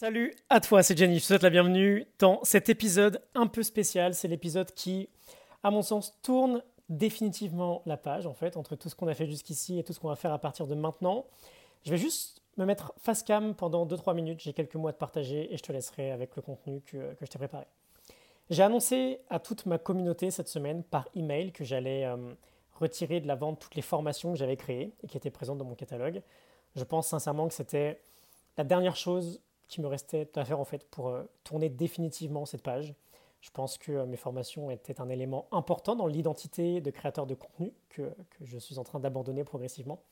Salut à toi, c'est Jenny. Je te souhaite la bienvenue dans cet épisode un peu spécial. C'est l'épisode qui, à mon sens, tourne définitivement la page en fait entre tout ce qu'on a fait jusqu'ici et tout ce qu'on va faire à partir de maintenant. Je vais juste me mettre face cam pendant 2-3 minutes. J'ai quelques mots à te partager et je te laisserai avec le contenu que, que je t'ai préparé. J'ai annoncé à toute ma communauté cette semaine par email que j'allais euh, retirer de la vente toutes les formations que j'avais créées et qui étaient présentes dans mon catalogue. Je pense sincèrement que c'était la dernière chose qui me restait à faire en fait pour euh, tourner définitivement cette page. Je pense que euh, mes formations étaient un élément important dans l'identité de créateur de contenu que, je suis en train d'abandonner progressivement.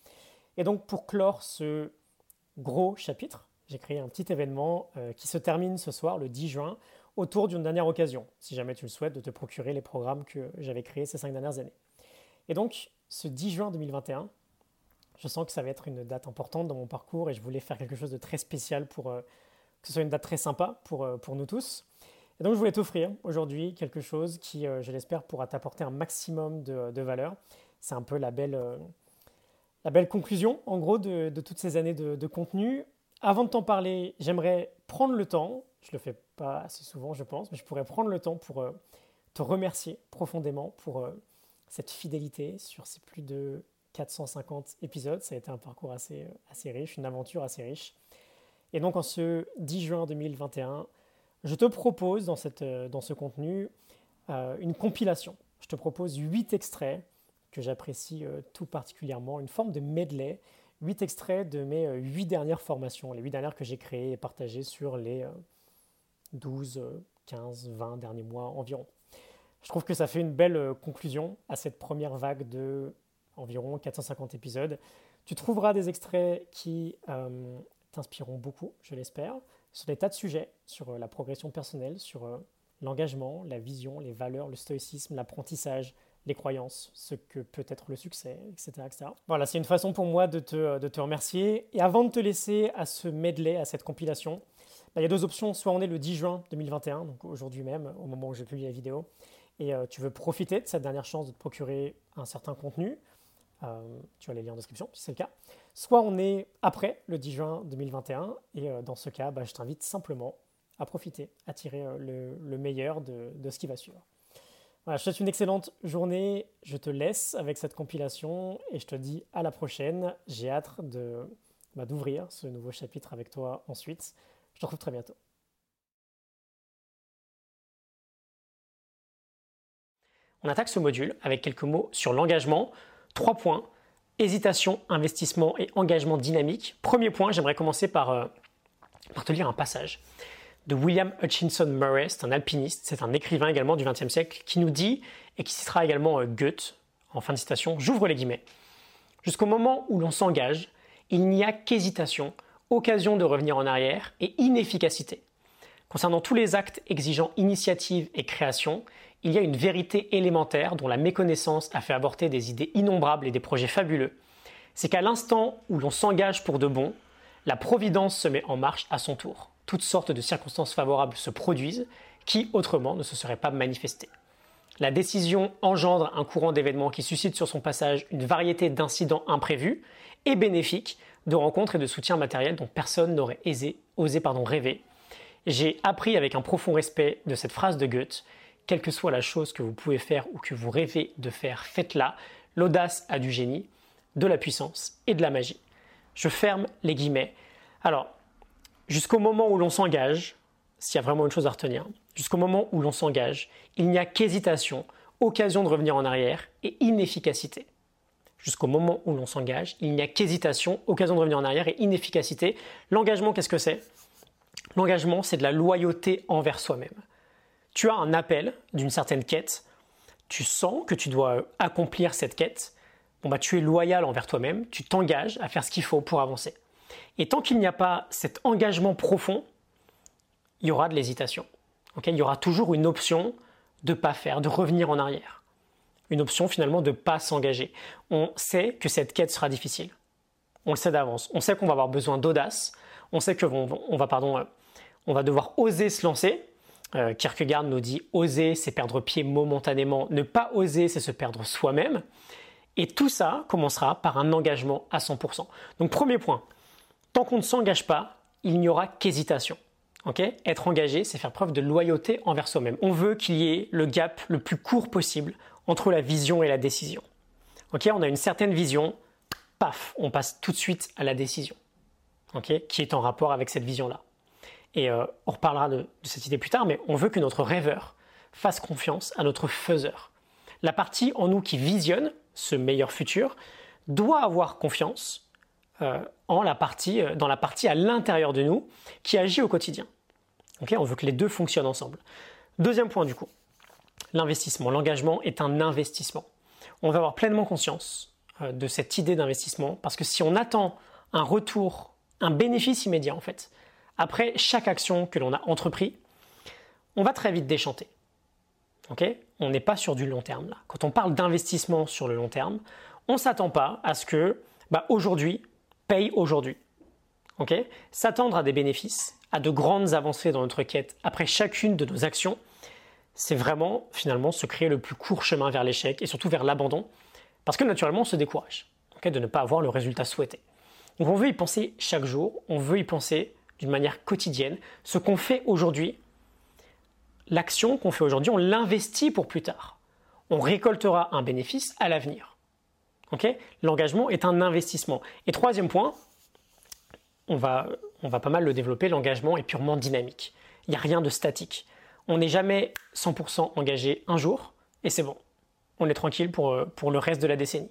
Et donc pour clore ce gros chapitre, j'ai créé un petit événement euh, qui se termine ce soir, le 10 juin, autour d'une dernière occasion, si jamais tu le souhaites, de te procurer les programmes que j'avais créés ces cinq dernières années. Et donc, ce 10 juin 2021, je sens que ça va être une date importante dans mon parcours et je voulais faire quelque chose de très spécial pour ce soit une date très sympa pour, euh, pour nous tous. Et donc je voulais t'offrir aujourd'hui quelque chose qui, euh, je l'espère, pourra t'apporter un maximum de, de valeur. C'est un peu la belle, euh, la belle conclusion, en gros, de, de toutes ces années de, de contenu. Avant de t'en parler, j'aimerais prendre le temps, je ne le fais pas assez souvent, je pense, mais je pourrais prendre le temps pour te remercier profondément pour cette fidélité sur ces plus de 450 épisodes. Ça a été un parcours assez, assez riche, une aventure assez riche. Et donc en ce 10 juin 2021, je te propose dans, cette, euh, dans ce contenu euh, une compilation. Je te propose 8 extraits que j'apprécie euh, tout particulièrement, une forme de medley, 8 extraits de mes 8 dernières formations, les 8 dernières que j'ai créées et partagées sur les 12, 15, 20 derniers mois environ. Je trouve que ça fait une belle conclusion à cette première vague de environ 450 épisodes. Tu trouveras des extraits qui t'inspireront beaucoup, je l'espère, sur des tas de sujets, sur euh, la progression personnelle, sur euh, l'engagement, la vision, les valeurs, le stoïcisme, l'apprentissage, les croyances, ce que peut être le succès, etc. etc. Voilà, c'est une façon pour moi de te, euh, de te, remercier. Et avant de te laisser à ce medley, à cette compilation, bah, il y a deux options. Soit on est le 10 juin 2021, donc aujourd'hui même, au moment où je publie la vidéo, et tu veux profiter de cette dernière chance de te procurer un certain contenu, euh, tu as les liens en description si c'est le cas. Soit on est après le 10 juin 2021 et euh, dans ce cas, bah, je t'invite simplement à profiter, à tirer euh, le, meilleur de, ce qui va suivre. Voilà, je te souhaite une excellente journée. Je te laisse avec cette compilation et je te dis à la prochaine. J'ai hâte bah, d'ouvrir ce nouveau chapitre avec toi ensuite. Je te retrouve très bientôt. On attaque ce module avec quelques mots sur l'engagement. Trois points, hésitation, investissement et engagement dynamique. Premier point, j'aimerais commencer par, euh, par te lire un passage de William Hutchinson Murray, c'est un alpiniste, c'est un écrivain également du XXe siècle, qui nous dit, et qui citera également euh, Goethe, en fin de citation, j'ouvre les guillemets. Jusqu'au moment où l'on s'engage, il n'y a qu'hésitation, occasion de revenir en arrière et inefficacité. Concernant tous les actes exigeant initiative et création, il y a une vérité élémentaire dont la méconnaissance a fait aborter des idées innombrables et des projets fabuleux. C'est qu'à l'instant où l'on s'engage pour de bon, la providence se met en marche à son tour. Toutes sortes de circonstances favorables se produisent qui, autrement, ne se seraient pas manifestées. La décision engendre un courant d'événements qui suscite sur son passage une variété d'incidents imprévus et bénéfiques, de rencontres et de soutiens matériels dont personne n'aurait osé rêver. J'ai appris avec un profond respect de cette phrase de Goethe quelle que soit la chose que vous pouvez faire ou que vous rêvez de faire, faites-la. L'audace a du génie, de la puissance et de la magie. Je ferme les guillemets. Alors, jusqu'au moment où l'on s'engage, s'il y a vraiment une chose à retenir, jusqu'au moment où l'on s'engage, il n'y a qu'hésitation, occasion de revenir en arrière et inefficacité. Jusqu'au moment où l'on s'engage, il n'y a qu'hésitation, occasion de revenir en arrière et inefficacité. L'engagement, qu'est-ce que c'est? L'engagement, c'est de la loyauté envers soi-même tu as un appel d'une certaine quête, tu sens que tu dois accomplir cette quête, bon bah tu es loyal envers toi-même, tu t'engages à faire ce qu'il faut pour avancer. Et tant qu'il n'y a pas cet engagement profond, il y aura de l'hésitation. il y aura toujours une option de pas faire, de revenir en arrière. Une option finalement de pas s'engager. On sait que cette quête sera difficile. On le sait d'avance. On sait qu'on va avoir besoin d'audace. On sait qu'on va, pardon, euh, on va devoir oser se lancer. Euh, Kierkegaard nous dit oser, c'est perdre pied momentanément. Ne pas oser, c'est se perdre soi-même. Et tout ça commencera par un engagement à 100%. Donc premier point, tant qu'on ne s'engage pas, il n'y aura qu'hésitation. Être engagé, c'est faire preuve de loyauté envers soi-même. On veut qu'il y ait le gap le plus court possible entre la vision et la décision. On a une certaine vision, paf, on passe tout de suite à la décision, qui est en rapport avec cette vision-là. Et euh, on reparlera de, cette idée plus tard, mais on veut que notre rêveur fasse confiance à notre faiseur. La partie en nous qui visionne ce meilleur futur doit avoir confiance euh, en la partie, euh, dans la partie à l'intérieur de nous qui agit au quotidien on veut que les deux fonctionnent ensemble. Deuxième point du coup, l'investissement. L'engagement est un investissement. On va avoir pleinement conscience de cette idée d'investissement parce que si on attend un retour, un bénéfice immédiat en fait, après chaque action que l'on a entrepris, on va très vite déchanter. on n'est pas sur du long terme là. Quand on parle d'investissement sur le long terme, on ne s'attend pas à ce que bah, aujourd'hui paye aujourd'hui. S'attendre à des bénéfices, à de grandes avancées dans notre quête après chacune de nos actions, c'est vraiment finalement se créer le plus court chemin vers l'échec et surtout vers l'abandon, parce que naturellement on se décourage de ne pas avoir le résultat souhaité. Donc on veut y penser chaque jour, on veut y penser d'une manière quotidienne. Ce qu'on fait aujourd'hui, l'action qu'on fait aujourd'hui, on l'investit pour plus tard. On récoltera un bénéfice à l'avenir. L'engagement est un investissement. Et troisième point, on va, on va pas mal le développer, l'engagement est purement dynamique. Il n'y a rien de statique. On n'est jamais 100% engagé un jour et c'est bon. On est tranquille pour, euh, pour le reste de la décennie.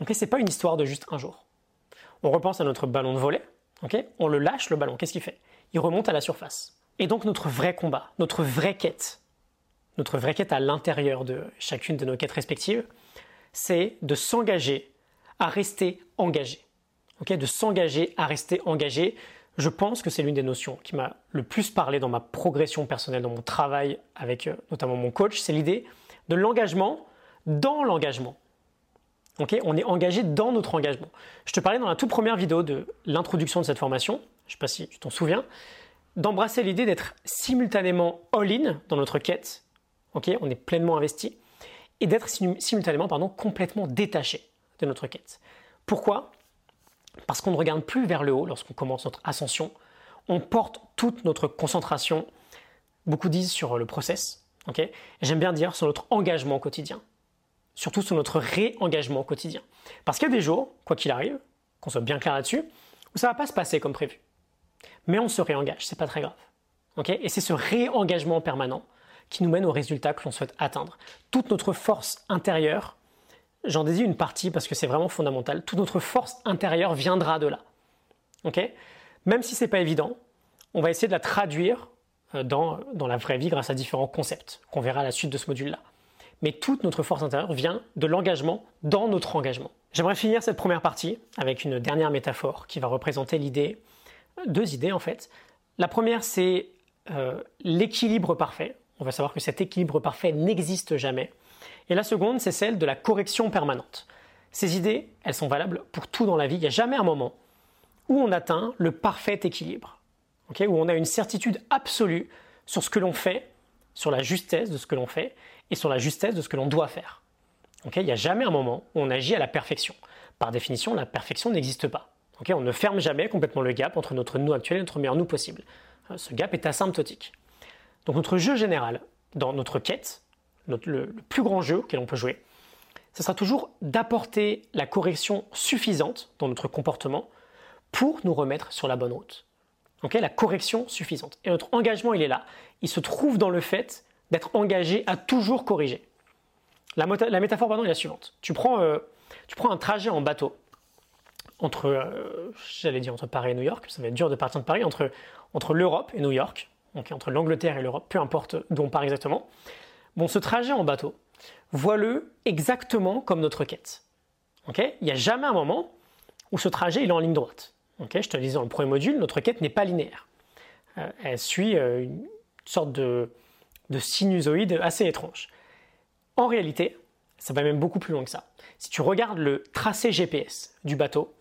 Ce n'est pas une histoire de juste un jour. On repense à notre ballon de volet, on le lâche le ballon, qu'est-ce qu'il fait? Il remonte à la surface. Et donc notre vrai combat, notre vraie quête, notre vraie quête à l'intérieur de chacune de nos quêtes respectives, c'est de s'engager à rester engagé de s'engager à rester engagé. Je pense que c'est l'une des notions qui m'a le plus parlé dans ma progression personnelle, dans mon travail avec euh, notamment mon coach. C'est l'idée de l'engagement dans l'engagement. On est engagé dans notre engagement. Je te parlais dans la toute première vidéo de l'introduction de cette formation, je ne sais pas si tu t'en souviens, d'embrasser l'idée d'être simultanément all-in dans notre quête, on est pleinement investi, et d'être simultanément pardon, complètement détaché de notre quête. Pourquoi? Parce qu'on ne regarde plus vers le haut lorsqu'on commence notre ascension, on porte toute notre concentration, beaucoup disent sur le process, j'aime bien dire sur notre engagement quotidien, surtout sur notre réengagement quotidien. Parce qu'il y a des jours, quoi qu'il arrive, qu'on soit bien clair là-dessus, où ça va pas se passer comme prévu. Mais on se réengage, c'est pas très grave. Et c'est ce réengagement permanent qui nous mène au résultat que l'on souhaite atteindre. Toute notre force intérieure J'en dédie une partie parce que c'est vraiment fondamental. Toute notre force intérieure viendra de là. Même si ce n'est pas évident, on va essayer de la traduire euh, dans, dans la vraie vie grâce à différents concepts qu'on verra à la suite de ce module-là. Mais toute notre force intérieure vient de l'engagement dans notre engagement. J'aimerais finir cette première partie avec une dernière métaphore qui va représenter l'idée, deux idées en fait. La première, c'est euh, l'équilibre parfait. On va savoir que cet équilibre parfait n'existe jamais. Et la seconde, c'est celle de la correction permanente. Ces idées, elles sont valables pour tout dans la vie. Il n'y a jamais un moment où on atteint le parfait équilibre, où on a une certitude absolue sur ce que l'on fait, sur la justesse de ce que l'on fait et sur la justesse de ce que l'on doit faire. il n'y a jamais un moment où on agit à la perfection. Par définition, la perfection n'existe pas. on ne ferme jamais complètement le gap entre notre nous actuel et notre meilleur nous possible. Ce gap est asymptotique. Donc notre jeu général dans notre quête, le, plus grand jeu auquel on peut jouer, ce sera toujours d'apporter la correction suffisante dans notre comportement pour nous remettre sur la bonne route. la correction suffisante. Et notre engagement, il est là. Il se trouve dans le fait d'être engagé à toujours corriger. La, métaphore pardon, est la suivante. Tu prends, euh, un trajet en bateau entre, euh, j'allais dire entre Paris et New York, ça va être dur de partir de Paris, entre, l'Europe et New York, entre l'Angleterre et l'Europe, peu importe d'où on part exactement. Bon, ce trajet en bateau, vois-le exactement comme notre quête. Il n'y a jamais un moment où ce trajet est en ligne droite. Je te le disais dans le premier module, notre quête n'est pas linéaire. Euh, elle suit une sorte de, sinusoïde assez étrange. En réalité, ça va même beaucoup plus loin que ça. Si tu regardes le tracé GPS du bateau,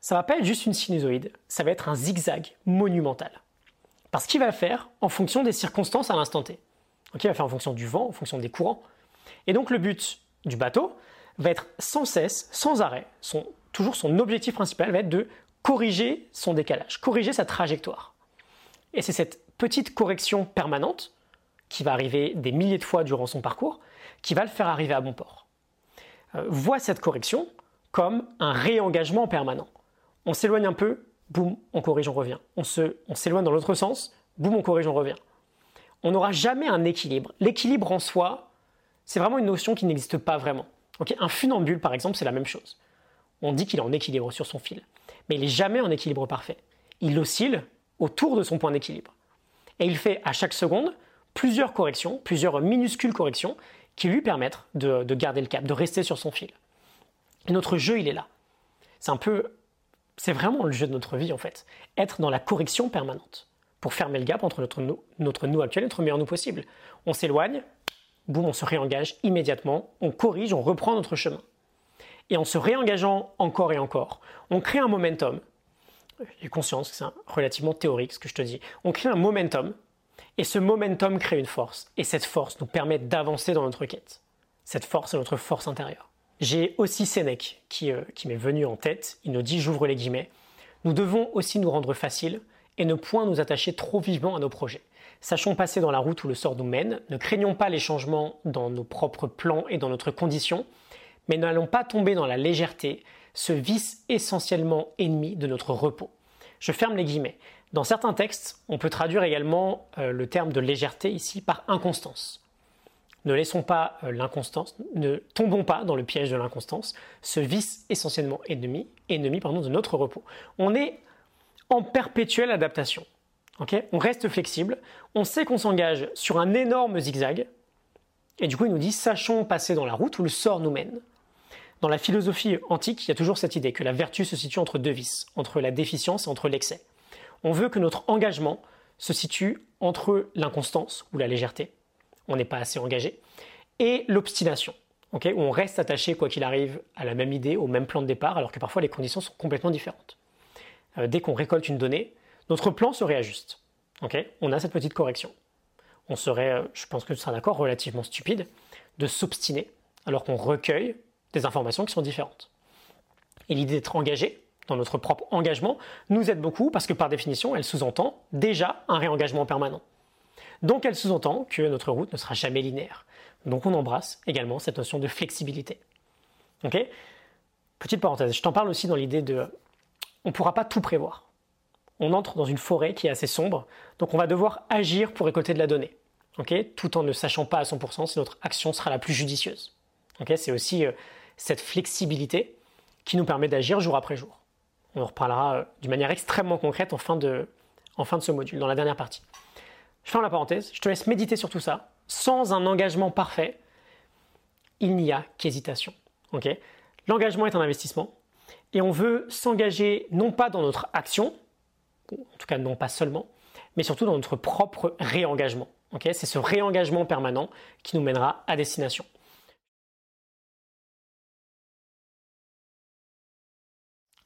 ça va pas être juste une sinusoïde, ça va être un zigzag monumental. Parce qu'il va faire en fonction des circonstances à l'instant T il va faire en fonction du vent, en fonction des courants. Et donc le but du bateau va être sans cesse, sans arrêt, toujours son objectif principal va être de corriger son décalage, corriger sa trajectoire. Et c'est cette petite correction permanente, qui va arriver des milliers de fois durant son parcours, qui va le faire arriver à bon port. Euh, voit cette correction comme un réengagement permanent. On s'éloigne un peu, boum, on corrige, on revient. On, s'éloigne dans l'autre sens, boum, on corrige, on revient. On n'aura jamais un équilibre. L'équilibre en soi, c'est vraiment une notion qui n'existe pas vraiment. un funambule, par exemple, c'est la même chose. On dit qu'il est en équilibre sur son fil, mais il n'est jamais en équilibre parfait. Il oscille autour de son point d'équilibre. Et il fait à chaque seconde plusieurs corrections, plusieurs minuscules corrections, qui lui permettent de, de garder le cap, de rester sur son fil. Et notre jeu, il est là. C'est un peu, c'est vraiment le jeu de notre vie en fait. Être dans la correction permanente pour fermer le gap entre notre notre nous actuel et notre meilleur nous possible. On s'éloigne, boum, on se réengage immédiatement, on corrige, on reprend notre chemin. Et en se réengageant encore et encore, on crée un momentum. J'ai conscience que c'est relativement théorique ce que je te dis. On crée un momentum et ce momentum crée une force. Et cette force nous permet d'avancer dans notre quête. Cette force est notre force intérieure. J'ai aussi Sénèque qui, euh, qui m'est venu en tête. Il nous dit, j'ouvre les guillemets, nous devons aussi nous rendre facile et ne point nous attacher trop vivement à nos projets. Sachons passer dans la route où le sort nous mène, ne craignons pas les changements dans nos propres plans et dans notre condition, mais n'allons pas tomber dans la légèreté, ce vice essentiellement ennemi de notre repos. Je ferme les guillemets. Dans certains textes, on peut traduire également euh, le terme de légèreté ici par inconstance. Ne laissons pas euh, l'inconstance, ne tombons pas dans le piège de l'inconstance, ce vice essentiellement ennemi, ennemi pardon, de notre repos. On est en perpétuelle adaptation. on reste flexible, on sait qu'on s'engage sur un énorme zigzag, et du coup il nous dit sachons passer dans la route où le sort nous mène. Dans la philosophie antique, il y a toujours cette idée que la vertu se situe entre deux vices, entre la déficience et entre l'excès. On veut que notre engagement se situe entre l'inconstance ou la légèreté, on n'est pas assez engagé, et l'obstination, où on reste attaché, quoi qu'il arrive, à la même idée, au même plan de départ, alors que parfois les conditions sont complètement différentes. Euh, dès qu'on récolte une donnée, notre plan se réajuste. on a cette petite correction. On serait, euh, je pense que tu seras d'accord, relativement stupide de s'obstiner alors qu'on recueille des informations qui sont différentes. Et l'idée d'être engagé dans notre propre engagement nous aide beaucoup parce que par définition, elle sous-entend déjà un réengagement permanent. Donc elle sous-entend que notre route ne sera jamais linéaire. Donc on embrasse également cette notion de flexibilité. Petite parenthèse, je t'en parle aussi dans l'idée de on ne pourra pas tout prévoir. On entre dans une forêt qui est assez sombre, donc on va devoir agir pour récolter de la donnée, tout en ne sachant pas à 100% si notre action sera la plus judicieuse. C'est aussi euh, cette flexibilité qui nous permet d'agir jour après jour. On en reparlera euh, d'une manière extrêmement concrète en fin, de, en fin de ce module, dans la dernière partie. Je ferme la parenthèse, je te laisse méditer sur tout ça. Sans un engagement parfait, il n'y a qu'hésitation. L'engagement est un investissement et on veut s'engager non pas dans notre action, en tout cas non pas seulement, mais surtout dans notre propre réengagement. C'est ce réengagement permanent qui nous mènera à destination.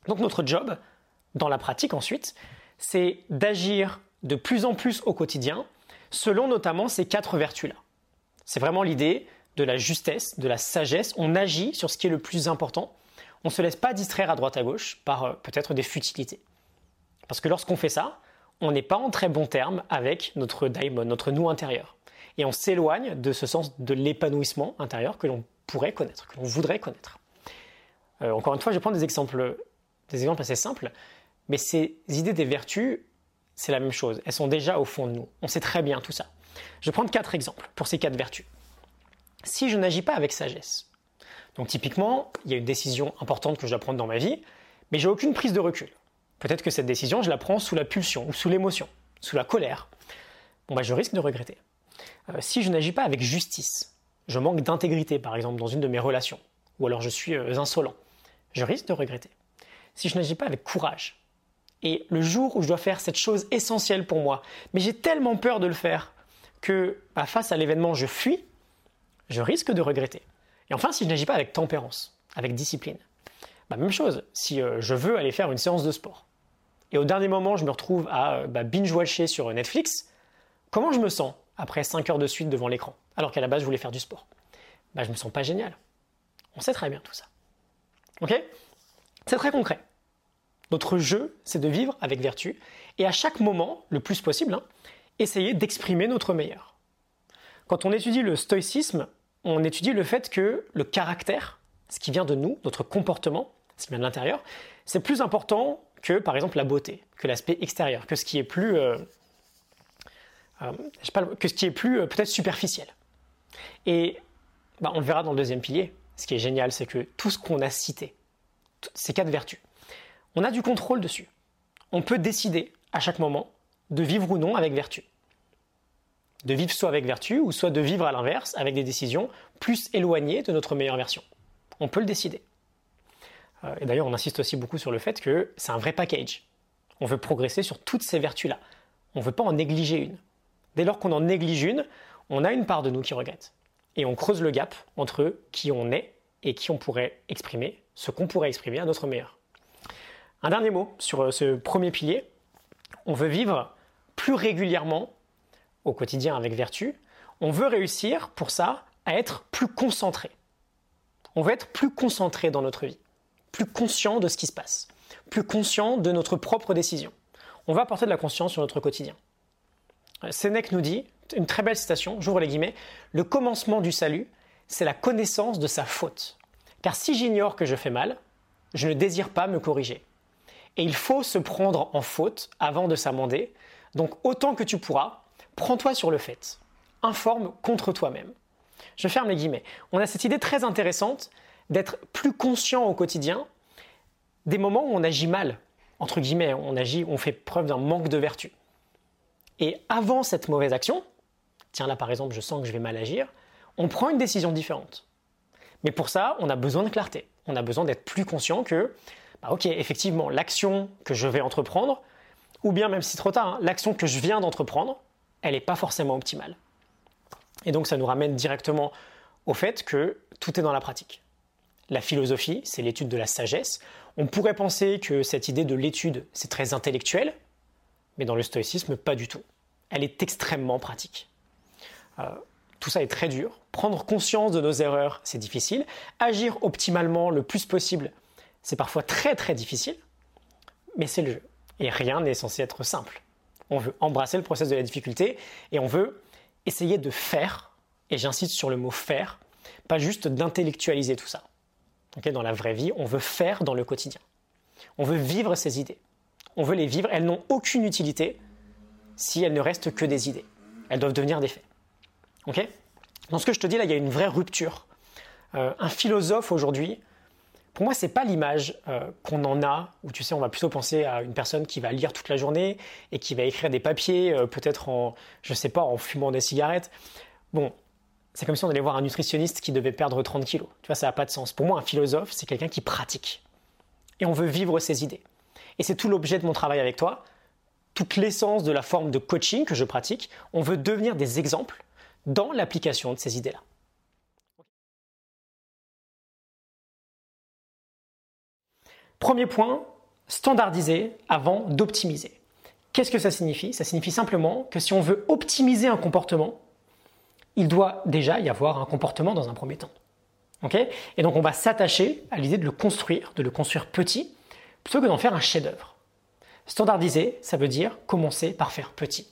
Donc notre job, dans la pratique ensuite, c'est d'agir de plus en plus au quotidien, selon notamment ces quatre vertus-là. C'est vraiment l'idée de la justesse, de la sagesse. On agit sur ce qui est le plus important. On ne se laisse pas distraire à droite à gauche par euh, peut-être des futilités. Parce que lorsqu'on fait ça, on n'est pas en très bon terme avec notre daimon, notre nous intérieur. Et on s'éloigne de ce sens de l'épanouissement intérieur que l'on pourrait connaître, que l'on voudrait connaître. Euh, encore une fois, je vais prendre des exemples, des exemples assez simples, mais ces idées des vertus, c'est la même chose. Elles sont déjà au fond de nous. On sait très bien tout ça. Je vais prendre quatre exemples pour ces quatre vertus. Si je n'agis pas avec sagesse, donc typiquement, il y a une décision importante que je dois prendre dans ma vie, mais j'ai aucune prise de recul. Peut-être que cette décision, je la prends sous la pulsion ou sous l'émotion, sous la colère. Bon, bah, je risque de regretter. Euh, si je n'agis pas avec justice, je manque d'intégrité, par exemple, dans une de mes relations, ou alors je suis euh, insolent, je risque de regretter. Si je n'agis pas avec courage, et le jour où je dois faire cette chose essentielle pour moi, mais j'ai tellement peur de le faire que bah, face à l'événement je fuis, je risque de regretter. Et enfin, si je n'agis pas avec tempérance, avec discipline, bah, même chose, si euh, je veux aller faire une séance de sport, et au dernier moment je me retrouve à euh, bah, binge-watcher sur Netflix, comment je me sens après 5 heures de suite devant l'écran, alors qu'à la base je voulais faire du sport? Bah, Je me sens pas génial. On sait très bien tout ça. Ok? C'est très concret. Notre jeu, c'est de vivre avec vertu et à chaque moment, le plus possible, hein, essayer d'exprimer notre meilleur. Quand on étudie le stoïcisme, on étudie le fait que le caractère, ce qui vient de nous, notre comportement, ce qui vient de l'intérieur, c'est plus important que par exemple la beauté, que l'aspect extérieur, que ce qui est plus, euh, euh, que ce qui est plus euh, peut-être superficiel. Et bah, on le verra dans le deuxième pilier. Ce qui est génial, c'est que tout ce qu'on a cité, ces quatre vertus, on a du contrôle dessus. On peut décider à chaque moment de vivre ou non avec vertu. De vivre soit avec vertu ou soit de vivre à l'inverse avec des décisions plus éloignées de notre meilleure version. On peut le décider. Euh, et d'ailleurs, on insiste aussi beaucoup sur le fait que c'est un vrai package. On veut progresser sur toutes ces vertus-là. On ne veut pas en négliger une. Dès lors qu'on en néglige une, on a une part de nous qui regrette. Et on creuse le gap entre qui on est et qui on pourrait exprimer, ce qu'on pourrait exprimer à notre meilleur. Un dernier mot sur euh, ce premier pilier. On veut vivre plus régulièrement au quotidien avec vertu. On veut réussir pour ça à être plus concentré. On veut être plus concentré dans notre vie plus conscient de ce qui se passe, plus conscient de notre propre décision. On va apporter de la conscience sur notre quotidien. Euh, Sénèque nous dit, une très belle citation, j'ouvre les guillemets, le commencement du salut, c'est la connaissance de sa faute. Car si j'ignore que je fais mal, je ne désire pas me corriger. Et il faut se prendre en faute avant de s'amender. Donc autant que tu pourras, prends-toi sur le fait. Informe contre toi-même. Je ferme les guillemets. On a cette idée très intéressante d'être plus conscient au quotidien des moments où on agit mal, entre guillemets, on agit, on fait preuve d'un manque de vertu. Et avant cette mauvaise action, tiens là par exemple, je sens que je vais mal agir, on prend une décision différente. Mais pour ça, on a besoin de clarté. On a besoin d'être plus conscient que, bah, ok, effectivement, l'action que je vais entreprendre, ou bien même si trop tard, hein, l'action que je viens d'entreprendre, elle n'est pas forcément optimale. Et donc ça nous ramène directement au fait que tout est dans la pratique. La philosophie, c'est l'étude de la sagesse. On pourrait penser que cette idée de l'étude, c'est très intellectuel, mais dans le stoïcisme, pas du tout. Elle est extrêmement pratique. Euh, tout ça est très dur. Prendre conscience de nos erreurs, c'est difficile. Agir optimalement le plus possible, c'est parfois très très difficile, mais c'est le jeu. Et rien n'est censé être simple. On veut embrasser le process de la difficulté et on veut essayer de faire, et j'insiste sur le mot faire, pas juste d'intellectualiser tout ça dans la vraie vie, on veut faire dans le quotidien. On veut vivre ces idées. On veut les vivre. Elles n'ont aucune utilité si elles ne restent que des idées. Elles doivent devenir des faits. Dans ce que je te dis là, il y a une vraie rupture. Euh, un philosophe aujourd'hui, pour moi, c'est pas l'image euh, qu'on en a, où tu sais, on va plutôt penser à une personne qui va lire toute la journée et qui va écrire des papiers, euh, peut-être en, je sais pas, en fumant des cigarettes. Bon, c'est comme si on allait voir un nutritionniste qui devait perdre 30 kilos. Tu vois, ça n'a pas de sens. Pour moi, un philosophe, c'est quelqu'un qui pratique. Et on veut vivre ses idées. Et c'est tout l'objet de mon travail avec toi, toute l'essence de la forme de coaching que je pratique. On veut devenir des exemples dans l'application de ces idées-là. Premier point, standardiser avant d'optimiser. Qu'est-ce que ça signifie? Ça signifie simplement que si on veut optimiser un comportement, il doit déjà y avoir un comportement dans un premier temps. et donc on va s'attacher à l'idée de le construire, de le construire petit, plutôt que d'en faire un chef-d'œuvre. Standardiser, ça veut dire commencer par faire petit.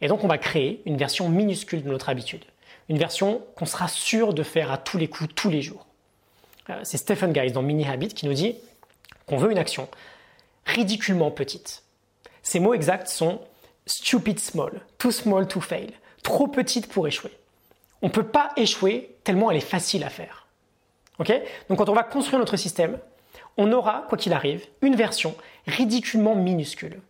Et donc on va créer une version minuscule de notre habitude, une version qu'on sera sûr de faire à tous les coups, tous les jours. Euh, c'est Stephen Guys dans Mini Habit qui nous dit qu'on veut une action ridiculement petite. Ces mots exacts sont stupid small, too small to fail, trop petite pour échouer on ne peut pas échouer tellement elle est facile à faire. Donc quand on va construire notre système, on aura, quoi qu'il arrive, une version ridiculement minuscule.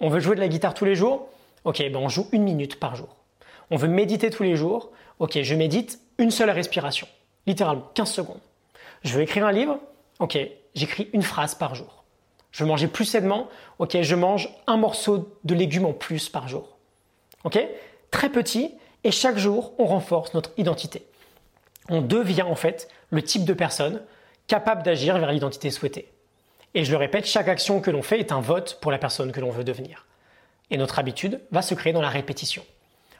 On veut jouer de la guitare tous les jours? Ok, ben on joue une minute par jour. On veut méditer tous les jours? Ok, je médite une seule respiration, littéralement 15 secondes. Je veux écrire un livre? Ok, j'écris une phrase par jour. Je veux manger plus sainement Ok, je mange un morceau de légumes en plus par jour. Ok? Très petit, et chaque jour, on renforce notre identité. On devient en fait le type de personne capable d'agir vers l'identité souhaitée. Et je le répète, chaque action que l'on fait est un vote pour la personne que l'on veut devenir. Et notre habitude va se créer dans la répétition.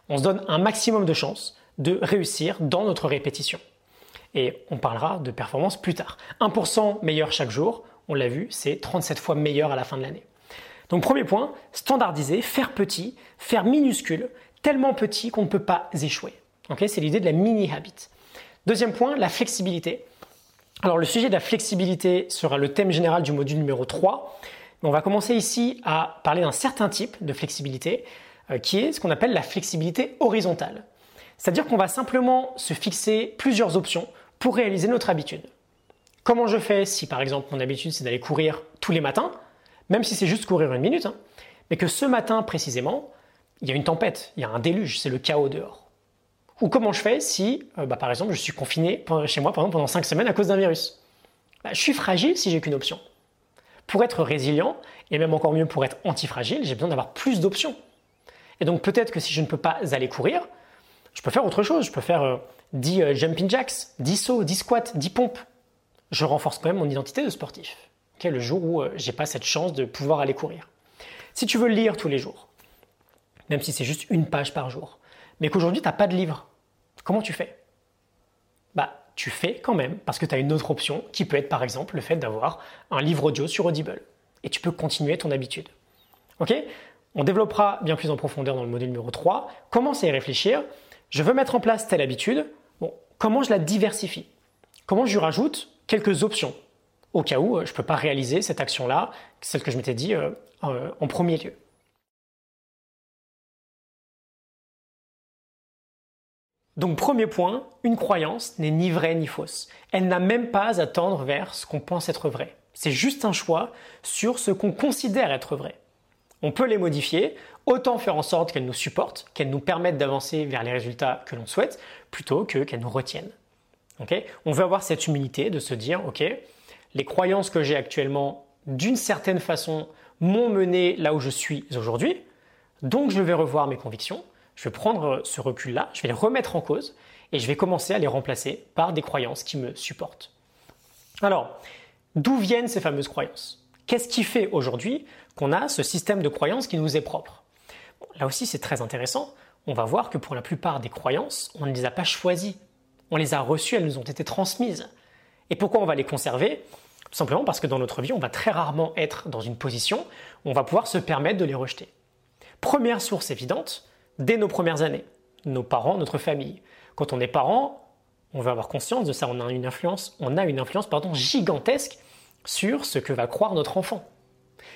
On se donne un maximum de chances de réussir dans notre répétition. Et on parlera de performance plus tard. 1% meilleur chaque jour on l'a vu, c'est 37 fois meilleur à la fin de l'année. Donc premier point, standardiser, faire petit, faire minuscule, tellement petit qu'on ne peut pas échouer. c'est l'idée de la mini habit. Deuxième point, la flexibilité. Alors le sujet de la flexibilité sera le thème général du module numéro 3. On va commencer ici à parler d'un certain type de flexibilité euh, qui est ce qu'on appelle la flexibilité horizontale. C'est-à-dire qu'on va simplement se fixer plusieurs options pour réaliser notre habitude. Comment je fais si par exemple mon habitude c'est d'aller courir tous les matins, même si c'est juste courir une minute, hein, mais que ce matin précisément, il y a une tempête, il y a un déluge, c'est le chaos dehors. Ou comment je fais si, euh, bah, par exemple, je suis confiné chez moi pendant 5 semaines à cause d'un virus? Bah, Je suis fragile si j'ai qu'une option. Pour être résilient, et même encore mieux pour être antifragile, j'ai besoin d'avoir plus d'options. Et donc peut-être que si je ne peux pas aller courir, je peux faire autre chose. Je peux faire 10 euh, euh, jumping jacks, 10 sauts, 10 squats, 10 pompes. Je renforce quand même mon identité de sportif. le jour où je j'ai pas cette chance de pouvoir aller courir. Si tu veux lire tous les jours, même si c'est juste une page par jour, mais qu'aujourd'hui tu n'as pas de livre, comment tu fais? Bah, tu fais quand même parce que tu as une autre option qui peut être par exemple le fait d'avoir un livre audio sur Audible et tu peux continuer ton habitude. Ok? On développera bien plus en profondeur dans le module numéro 3. Commence à y réfléchir? Je veux mettre en place telle habitude. Comment je la diversifie Comment je lui rajoute quelques options au cas où euh, je ne peux pas réaliser cette action-là, celle que je m'étais dit euh, en premier lieu. Donc premier point, une croyance n'est ni vraie ni fausse. Elle n'a même pas à tendre vers ce qu'on pense être vrai. C'est juste un choix sur ce qu'on considère être vrai. On peut les modifier, autant faire en sorte qu'elles nous supportent, qu'elles nous permettent d'avancer vers les résultats que l'on souhaite, plutôt que qu'elles nous retiennent. on veut avoir cette humilité de se dire, ok, les croyances que j'ai actuellement, d'une certaine façon, m'ont mené là où je suis aujourd'hui, donc je vais revoir mes convictions, je vais prendre ce recul-là, je vais les remettre en cause et je vais commencer à les remplacer par des croyances qui me supportent. Alors, d'où viennent ces fameuses croyances? Qu'est-ce qui fait aujourd'hui qu'on a ce système de croyances qui nous est propre? Là aussi, c'est très intéressant. On va voir que pour la plupart des croyances, on ne les a pas choisies. On les a reçues, elles nous ont été transmises. Et pourquoi on va les conserver? Tout simplement parce que dans notre vie, on va très rarement être dans une position où on va pouvoir se permettre de les rejeter. Première source évidente, dès nos premières années. Nos parents, notre famille. Quand on est parent, on va avoir conscience de ça, on a une influence, on a une influence pardon, gigantesque sur ce que va croire notre enfant.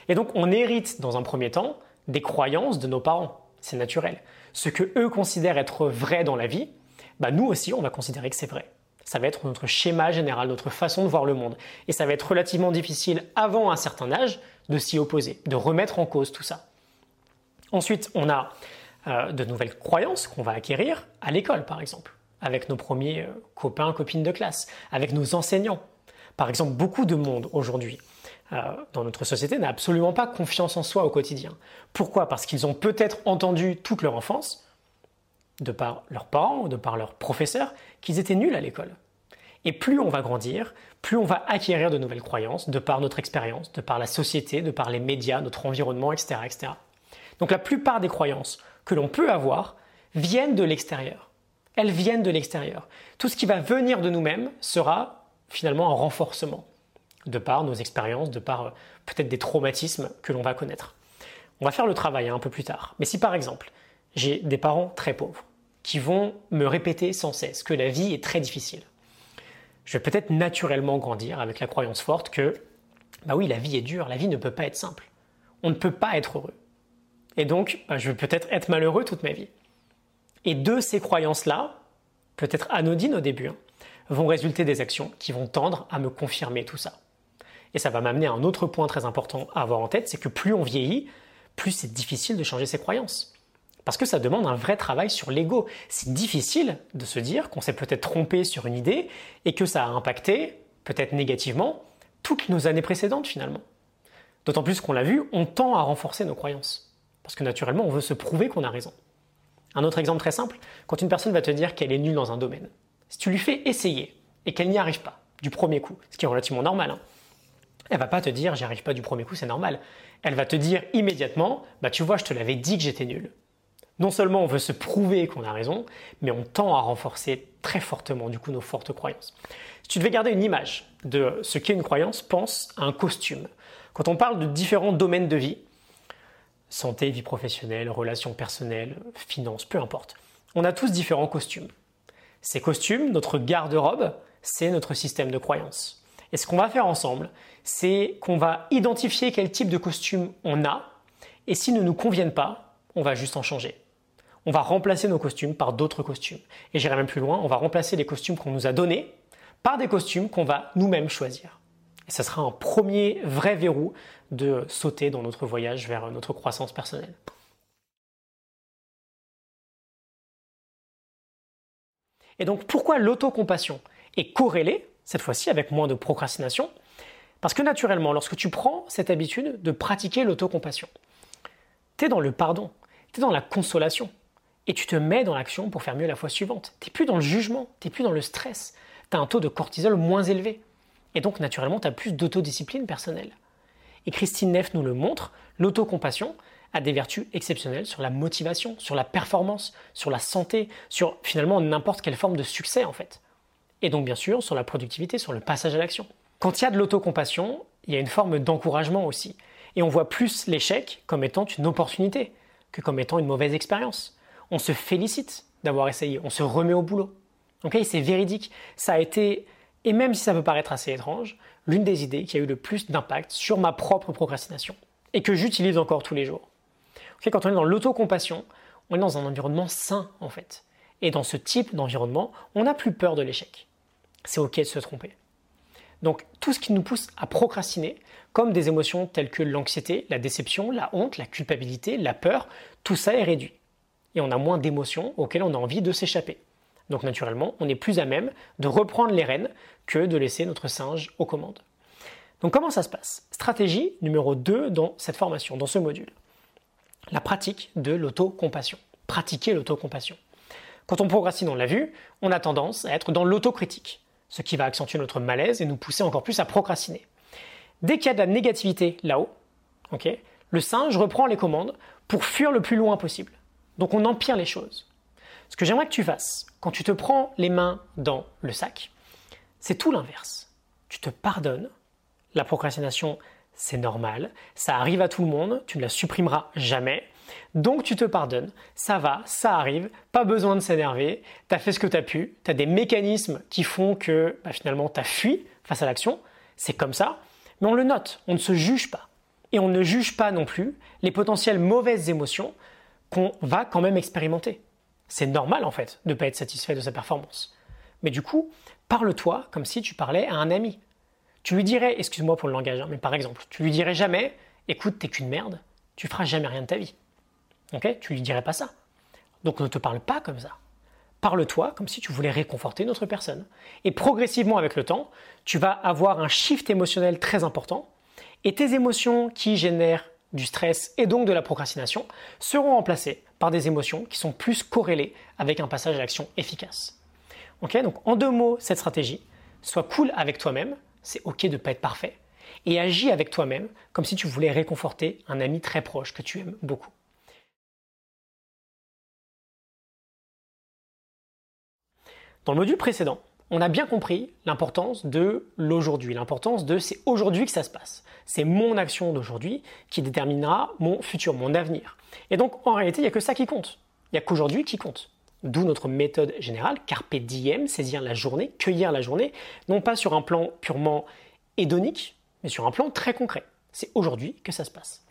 Et donc on hérite dans un premier temps des croyances de nos parents, c'est naturel. Ce que eux considèrent être vrai dans la vie, bah nous aussi on va considérer que c'est vrai. Ça va être notre schéma général, notre façon de voir le monde. Et ça va être relativement difficile avant un certain âge de s'y opposer, de remettre en cause tout ça. Ensuite, on a euh, de nouvelles croyances qu'on va acquérir à l'école, par exemple, avec nos premiers euh, copains, copines de classe, avec nos enseignants. Par exemple, beaucoup de monde aujourd'hui dans notre société n'a absolument pas confiance en soi au quotidien. Pourquoi? Parce qu'ils ont peut-être entendu toute leur enfance, de par leurs parents ou de par leurs professeurs, qu'ils étaient nuls à l'école. Et plus on va grandir, plus on va acquérir de nouvelles croyances, de par notre expérience, de par la société, de par les médias, notre environnement, etc. etc. Donc la plupart des croyances que l'on peut avoir viennent de l'extérieur. Elles viennent de l'extérieur. Tout ce qui va venir de nous-mêmes sera finalement un renforcement de par nos expériences, de par euh, peut-être des traumatismes que l'on va connaître. On va faire le travail hein, un peu plus tard. Mais si par exemple, j'ai des parents très pauvres qui vont me répéter sans cesse que la vie est très difficile, je vais peut-être naturellement grandir avec la croyance forte que, bah oui, la vie est dure, la vie ne peut pas être simple. On ne peut pas être heureux. Et donc, bah, je vais peut-être être malheureux toute ma vie. Et de ces croyances-là, peut-être anodines au début, hein, vont résulter des actions qui vont tendre à me confirmer tout ça. Et ça va m'amener à un autre point très important à avoir en tête, c'est que plus on vieillit, plus c'est difficile de changer ses croyances. Parce que ça demande un vrai travail sur l'ego. C'est difficile de se dire qu'on s'est peut-être trompé sur une idée et que ça a impacté, peut-être négativement, toutes nos années précédentes finalement. D'autant plus qu'on l'a vu, on tend à renforcer nos croyances. Parce que naturellement, on veut se prouver qu'on a raison. Un autre exemple très simple, quand une personne va te dire qu'elle est nulle dans un domaine, si tu lui fais essayer et qu'elle n'y arrive pas du premier coup, ce qui est relativement normal, hein, elle va pas te dire j'y arrive pas du premier coup, c'est normal. Elle va te dire immédiatement bah tu vois, je te l'avais dit que j'étais nul. Non seulement on veut se prouver qu'on a raison, mais on tend à renforcer très fortement du coup nos fortes croyances. Si tu devais garder une image de ce qu'est une croyance pense à un costume. Quand on parle de différents domaines de vie, santé, vie professionnelle, relations personnelles, finances, peu importe, on a tous différents costumes. Ces costumes, notre garde-robe, c'est notre système de croyance. Et ce qu'on va faire ensemble, c'est qu'on va identifier quel type de costume on a, et s'ils ne nous conviennent pas, on va juste en changer. On va remplacer nos costumes par d'autres costumes. Et j'irai même plus loin, on va remplacer les costumes qu'on nous a donnés par des costumes qu'on va nous-mêmes choisir. Et ça sera un premier vrai verrou de sauter dans notre voyage vers notre croissance personnelle. Et donc pourquoi l'autocompassion est corrélée, cette fois-ci avec moins de procrastination Parce que naturellement, lorsque tu prends cette habitude de pratiquer l'autocompassion, tu es dans le pardon, tu es dans la consolation, et tu te mets dans l'action pour faire mieux la fois suivante. Tu plus dans le jugement, tu plus dans le stress, tu as un taux de cortisol moins élevé. Et donc naturellement, tu as plus d'autodiscipline personnelle. Et Christine Neff nous le montre, l'autocompassion a des vertus exceptionnelles sur la motivation, sur la performance, sur la santé, sur finalement n'importe quelle forme de succès en fait. Et donc bien sûr sur la productivité, sur le passage à l'action. Quand il y a de l'autocompassion, il y a une forme d'encouragement aussi. Et on voit plus l'échec comme étant une opportunité que comme étant une mauvaise expérience. On se félicite d'avoir essayé, on se remet au boulot. C'est véridique. Ça a été, et même si ça peut paraître assez étrange, l'une des idées qui a eu le plus d'impact sur ma propre procrastination et que j'utilise encore tous les jours. quand on est dans l'autocompassion, on est dans un environnement sain en fait. Et dans ce type d'environnement, on n'a plus peur de l'échec. C'est ok de se tromper. Donc tout ce qui nous pousse à procrastiner, comme des émotions telles que l'anxiété, la déception, la honte, la culpabilité, la peur, tout ça est réduit. Et on a moins d'émotions auxquelles on a envie de s'échapper. Donc naturellement, on est plus à même de reprendre les rênes que de laisser notre singe aux commandes. Donc comment ça se passe? Stratégie numéro 2 dans cette formation, dans ce module. La pratique de l'autocompassion. Pratiquer l'autocompassion. Quand on progresse, on l'a vu, on a tendance à être dans l'autocritique, ce qui va accentuer notre malaise et nous pousser encore plus à procrastiner. Dès qu'il y a de la négativité là-haut, le singe reprend les commandes pour fuir le plus loin possible. Donc on empire les choses. Ce que j'aimerais que tu fasses, quand tu te prends les mains dans le sac, c'est tout l'inverse. Tu te pardonnes. La procrastination, c'est normal. Ça arrive à tout le monde. Tu ne la supprimeras jamais. Donc tu te pardonnes. Ça va, ça arrive. Pas besoin de s'énerver. Tu as fait ce que tu as pu. Tu as des mécanismes qui font que bah, finalement tu as fui face à l'action. C'est comme ça. Mais on le note. On ne se juge pas. Et on ne juge pas non plus les potentielles mauvaises émotions qu'on va quand même expérimenter. C'est normal en fait de ne pas être satisfait de sa performance. Mais du coup, parle-toi comme si tu parlais à un ami. Tu lui dirais, excuse-moi pour le langage, hein, mais par exemple, tu lui dirais jamais, écoute, t'es qu'une merde, tu feras jamais rien de ta vie. Ok Tu lui dirais pas ça. Donc ne te parle pas comme ça. Parle-toi comme si tu voulais réconforter notre personne. Et progressivement avec le temps, tu vas avoir un shift émotionnel très important. Et tes émotions qui génèrent du stress et donc de la procrastination seront remplacées par des émotions qui sont plus corrélées avec un passage à l'action efficace. Ok, donc en deux mots, cette stratégie, sois cool avec toi-même, c'est ok de ne pas être parfait, et agis avec toi-même comme si tu voulais réconforter un ami très proche que tu aimes beaucoup. Dans le module précédent, on a bien compris l'importance de l'aujourd'hui, l'importance de c'est aujourd'hui que ça se passe. C'est mon action d'aujourd'hui qui déterminera mon futur, mon avenir. Et donc en réalité, il n'y a que ça qui compte. Il n'y a qu'aujourd'hui qui compte. D'où notre méthode générale, carpe diem, saisir la journée, cueillir la journée, non pas sur un plan purement hédonique, mais sur un plan très concret. C'est aujourd'hui que ça se passe.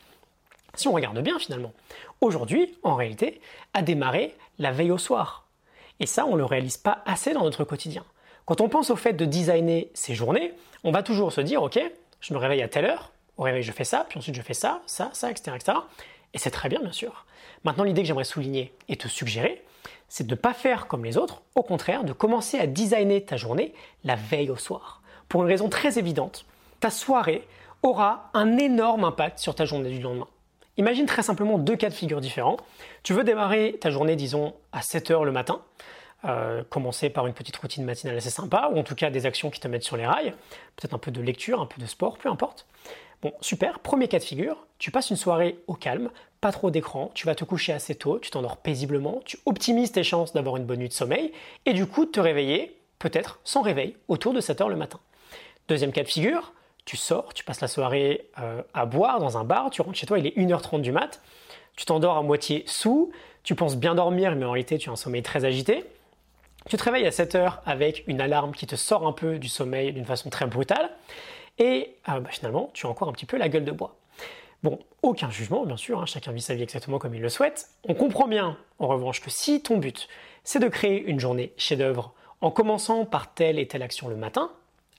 Si on regarde bien finalement, aujourd'hui, en réalité, a démarré la veille au soir. Et ça, on ne le réalise pas assez dans notre quotidien. Quand on pense au fait de designer ses journées, on va toujours se dire, ok, je me réveille à telle heure, au réveil je fais ça, puis ensuite je fais ça, ça, ça, etc. etc. Et c'est très bien, bien sûr. Maintenant, l'idée que j'aimerais souligner et te suggérer, c'est de ne pas faire comme les autres, au contraire, de commencer à designer ta journée la veille au soir. Pour une raison très évidente, ta soirée aura un énorme impact sur ta journée du lendemain. Imagine très simplement deux cas de figure différents. Tu veux démarrer ta journée, disons, à 7 heures le matin. Euh, commencer par une petite routine matinale assez sympa, ou en tout cas des actions qui te mettent sur les rails, peut-être un peu de lecture, un peu de sport, peu importe. Bon, super, premier cas de figure, tu passes une soirée au calme, pas trop d'écran, tu vas te coucher assez tôt, tu t'endors paisiblement, tu optimises tes chances d'avoir une bonne nuit de sommeil, et du coup te réveiller, peut-être sans réveil, autour de 7 heures le matin. Deuxième cas de figure, tu sors, tu passes la soirée euh, à boire dans un bar, tu rentres chez toi, il est 1h30 du mat, tu t'endors à moitié sous, tu penses bien dormir, mais en réalité tu as un sommeil très agité. Tu te réveilles à 7h avec une alarme qui te sort un peu du sommeil d'une façon très brutale, et euh, bah, finalement tu as encore un petit peu la gueule de bois. Bon, aucun jugement, bien sûr, hein, chacun vit sa vie exactement comme il le souhaite. On comprend bien, en revanche, que si ton but, c'est de créer une journée chef-d'œuvre en commençant par telle et telle action le matin,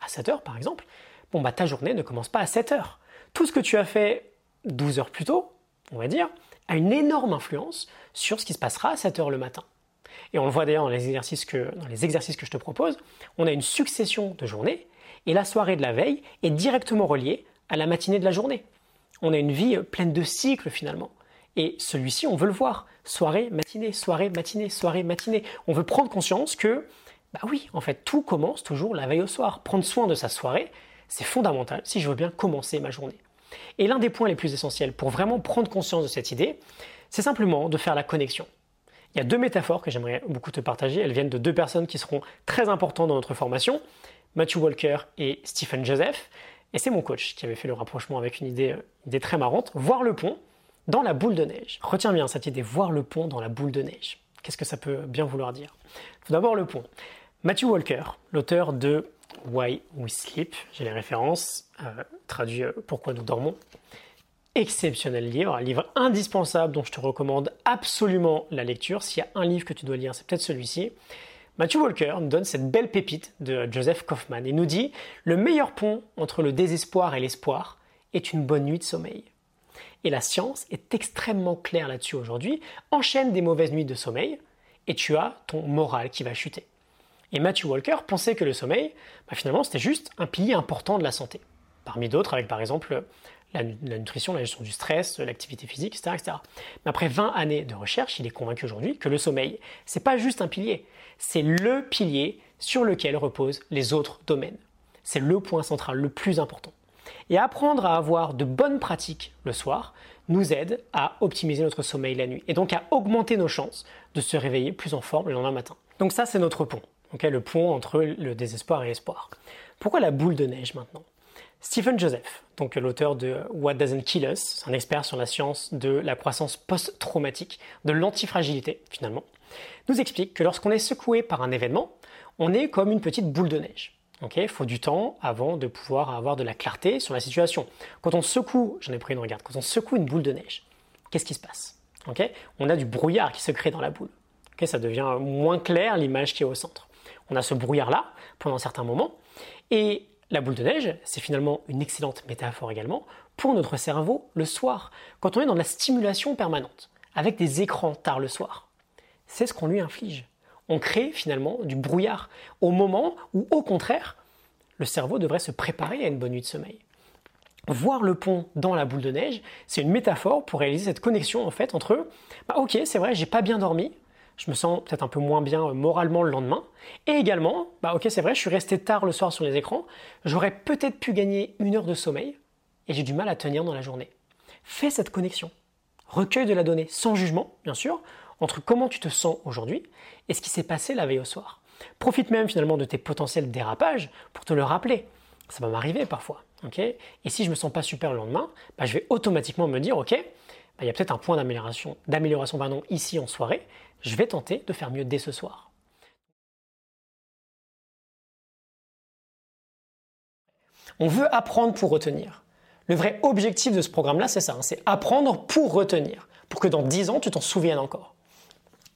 à 7 heures par exemple, bon bah ta journée ne commence pas à 7 heures. Tout ce que tu as fait 12 heures plus tôt, on va dire, a une énorme influence sur ce qui se passera à 7 heures le matin. Et on le voit d'ailleurs dans les exercices que, dans les exercices que je te propose, on a une succession de journées et la soirée de la veille est directement reliée à la matinée de la journée. On a une vie pleine de cycles finalement. Et celui-ci, on veut le voir. Soirée, matinée, soirée, matinée, soirée, matinée. On veut prendre conscience que bah oui, en fait, tout commence toujours la veille au soir. Prendre soin de sa soirée, c'est fondamental si je veux bien commencer ma journée. Et l'un des points les plus essentiels pour vraiment prendre conscience de cette idée, c'est simplement de faire la connexion. Il y a deux métaphores que j'aimerais beaucoup te partager. Elles viennent de deux personnes qui seront très importantes dans notre formation, Matthew Walker et Stephen Joseph. Et c'est mon coach qui avait fait le rapprochement avec une idée, une très marrante, voir le pont dans la boule de neige. Retiens bien cette idée, voir le pont dans la boule de neige. Qu'est-ce que ça peut bien vouloir dire? Tout d'abord le pont. Matthew Walker, l'auteur de Why We Sleep, j'ai les références, euh, traduit euh, Pourquoi nous dormons. Exceptionnel livre, un livre indispensable dont je te recommande absolument la lecture. S'il y a un livre que tu dois lire, c'est peut-être celui-ci. Matthew Walker nous donne cette belle pépite de Joseph Kaufman et nous dit Le meilleur pont entre le désespoir et l'espoir est une bonne nuit de sommeil. Et la science est extrêmement claire là-dessus aujourd'hui. Enchaîne des mauvaises nuits de sommeil et tu as ton moral qui va chuter. Et Matthew Walker pensait que le sommeil, bah, finalement, c'était juste un pilier important de la santé. Parmi d'autres, avec par exemple la, nutrition, la gestion du stress, l'activité physique, etc., etc. Mais après 20 années de recherche, il est convaincu aujourd'hui que le sommeil, c'est pas juste un pilier, c'est le pilier sur lequel reposent les autres domaines. C'est le point central, le plus important. Et apprendre à avoir de bonnes pratiques le soir nous aide à optimiser notre sommeil la nuit et donc à augmenter nos chances de se réveiller plus en forme le lendemain matin. Donc ça, c'est notre pont le pont entre le désespoir et l'espoir. Pourquoi la boule de neige maintenant? Stephen Joseph, donc l'auteur de What Doesn't Kill Us, un expert sur la science de la croissance post-traumatique, de l'antifragilité finalement, nous explique que lorsqu'on est secoué par un événement, on est comme une petite boule de neige. Il faut du temps avant de pouvoir avoir de la clarté sur la situation. Quand on secoue, j'en ai pris une regarde, quand on secoue une boule de neige, qu'est-ce qui se passe? On a du brouillard qui se crée dans la boule. ça devient moins clair l'image qui est au centre. On a ce brouillard-là pendant certains moments. Et la boule de neige, c'est finalement une excellente métaphore également pour notre cerveau le soir, quand on est dans la stimulation permanente, avec des écrans tard le soir. C'est ce qu'on lui inflige. On crée finalement du brouillard au moment où, au contraire, le cerveau devrait se préparer à une bonne nuit de sommeil. Voir le pont dans la boule de neige, c'est une métaphore pour réaliser cette connexion en fait entre bah, ok c'est vrai j'ai pas bien dormi, je me sens peut-être un peu moins bien euh, moralement le lendemain. Et également, bah ok c'est vrai, je suis resté tard le soir sur les écrans, j'aurais peut-être pu gagner une heure de sommeil et j'ai du mal à tenir dans la journée. Fais cette connexion. Recueil de la donnée sans jugement, bien sûr, entre comment tu te sens aujourd'hui et ce qui s'est passé la veille au soir. Profite même finalement de tes potentiels dérapages pour te le rappeler. Ça va m'arriver parfois. et si je me sens pas super le lendemain, bah, je vais automatiquement me dire, ok, bah, il y a peut-être un point d'amélioration ici en soirée, je vais tenter de faire mieux dès ce soir. On veut apprendre pour retenir. Le vrai objectif de ce programme-là, c'est ça, hein, c'est apprendre pour retenir, pour que dans 10 ans, tu t'en souviennes encore.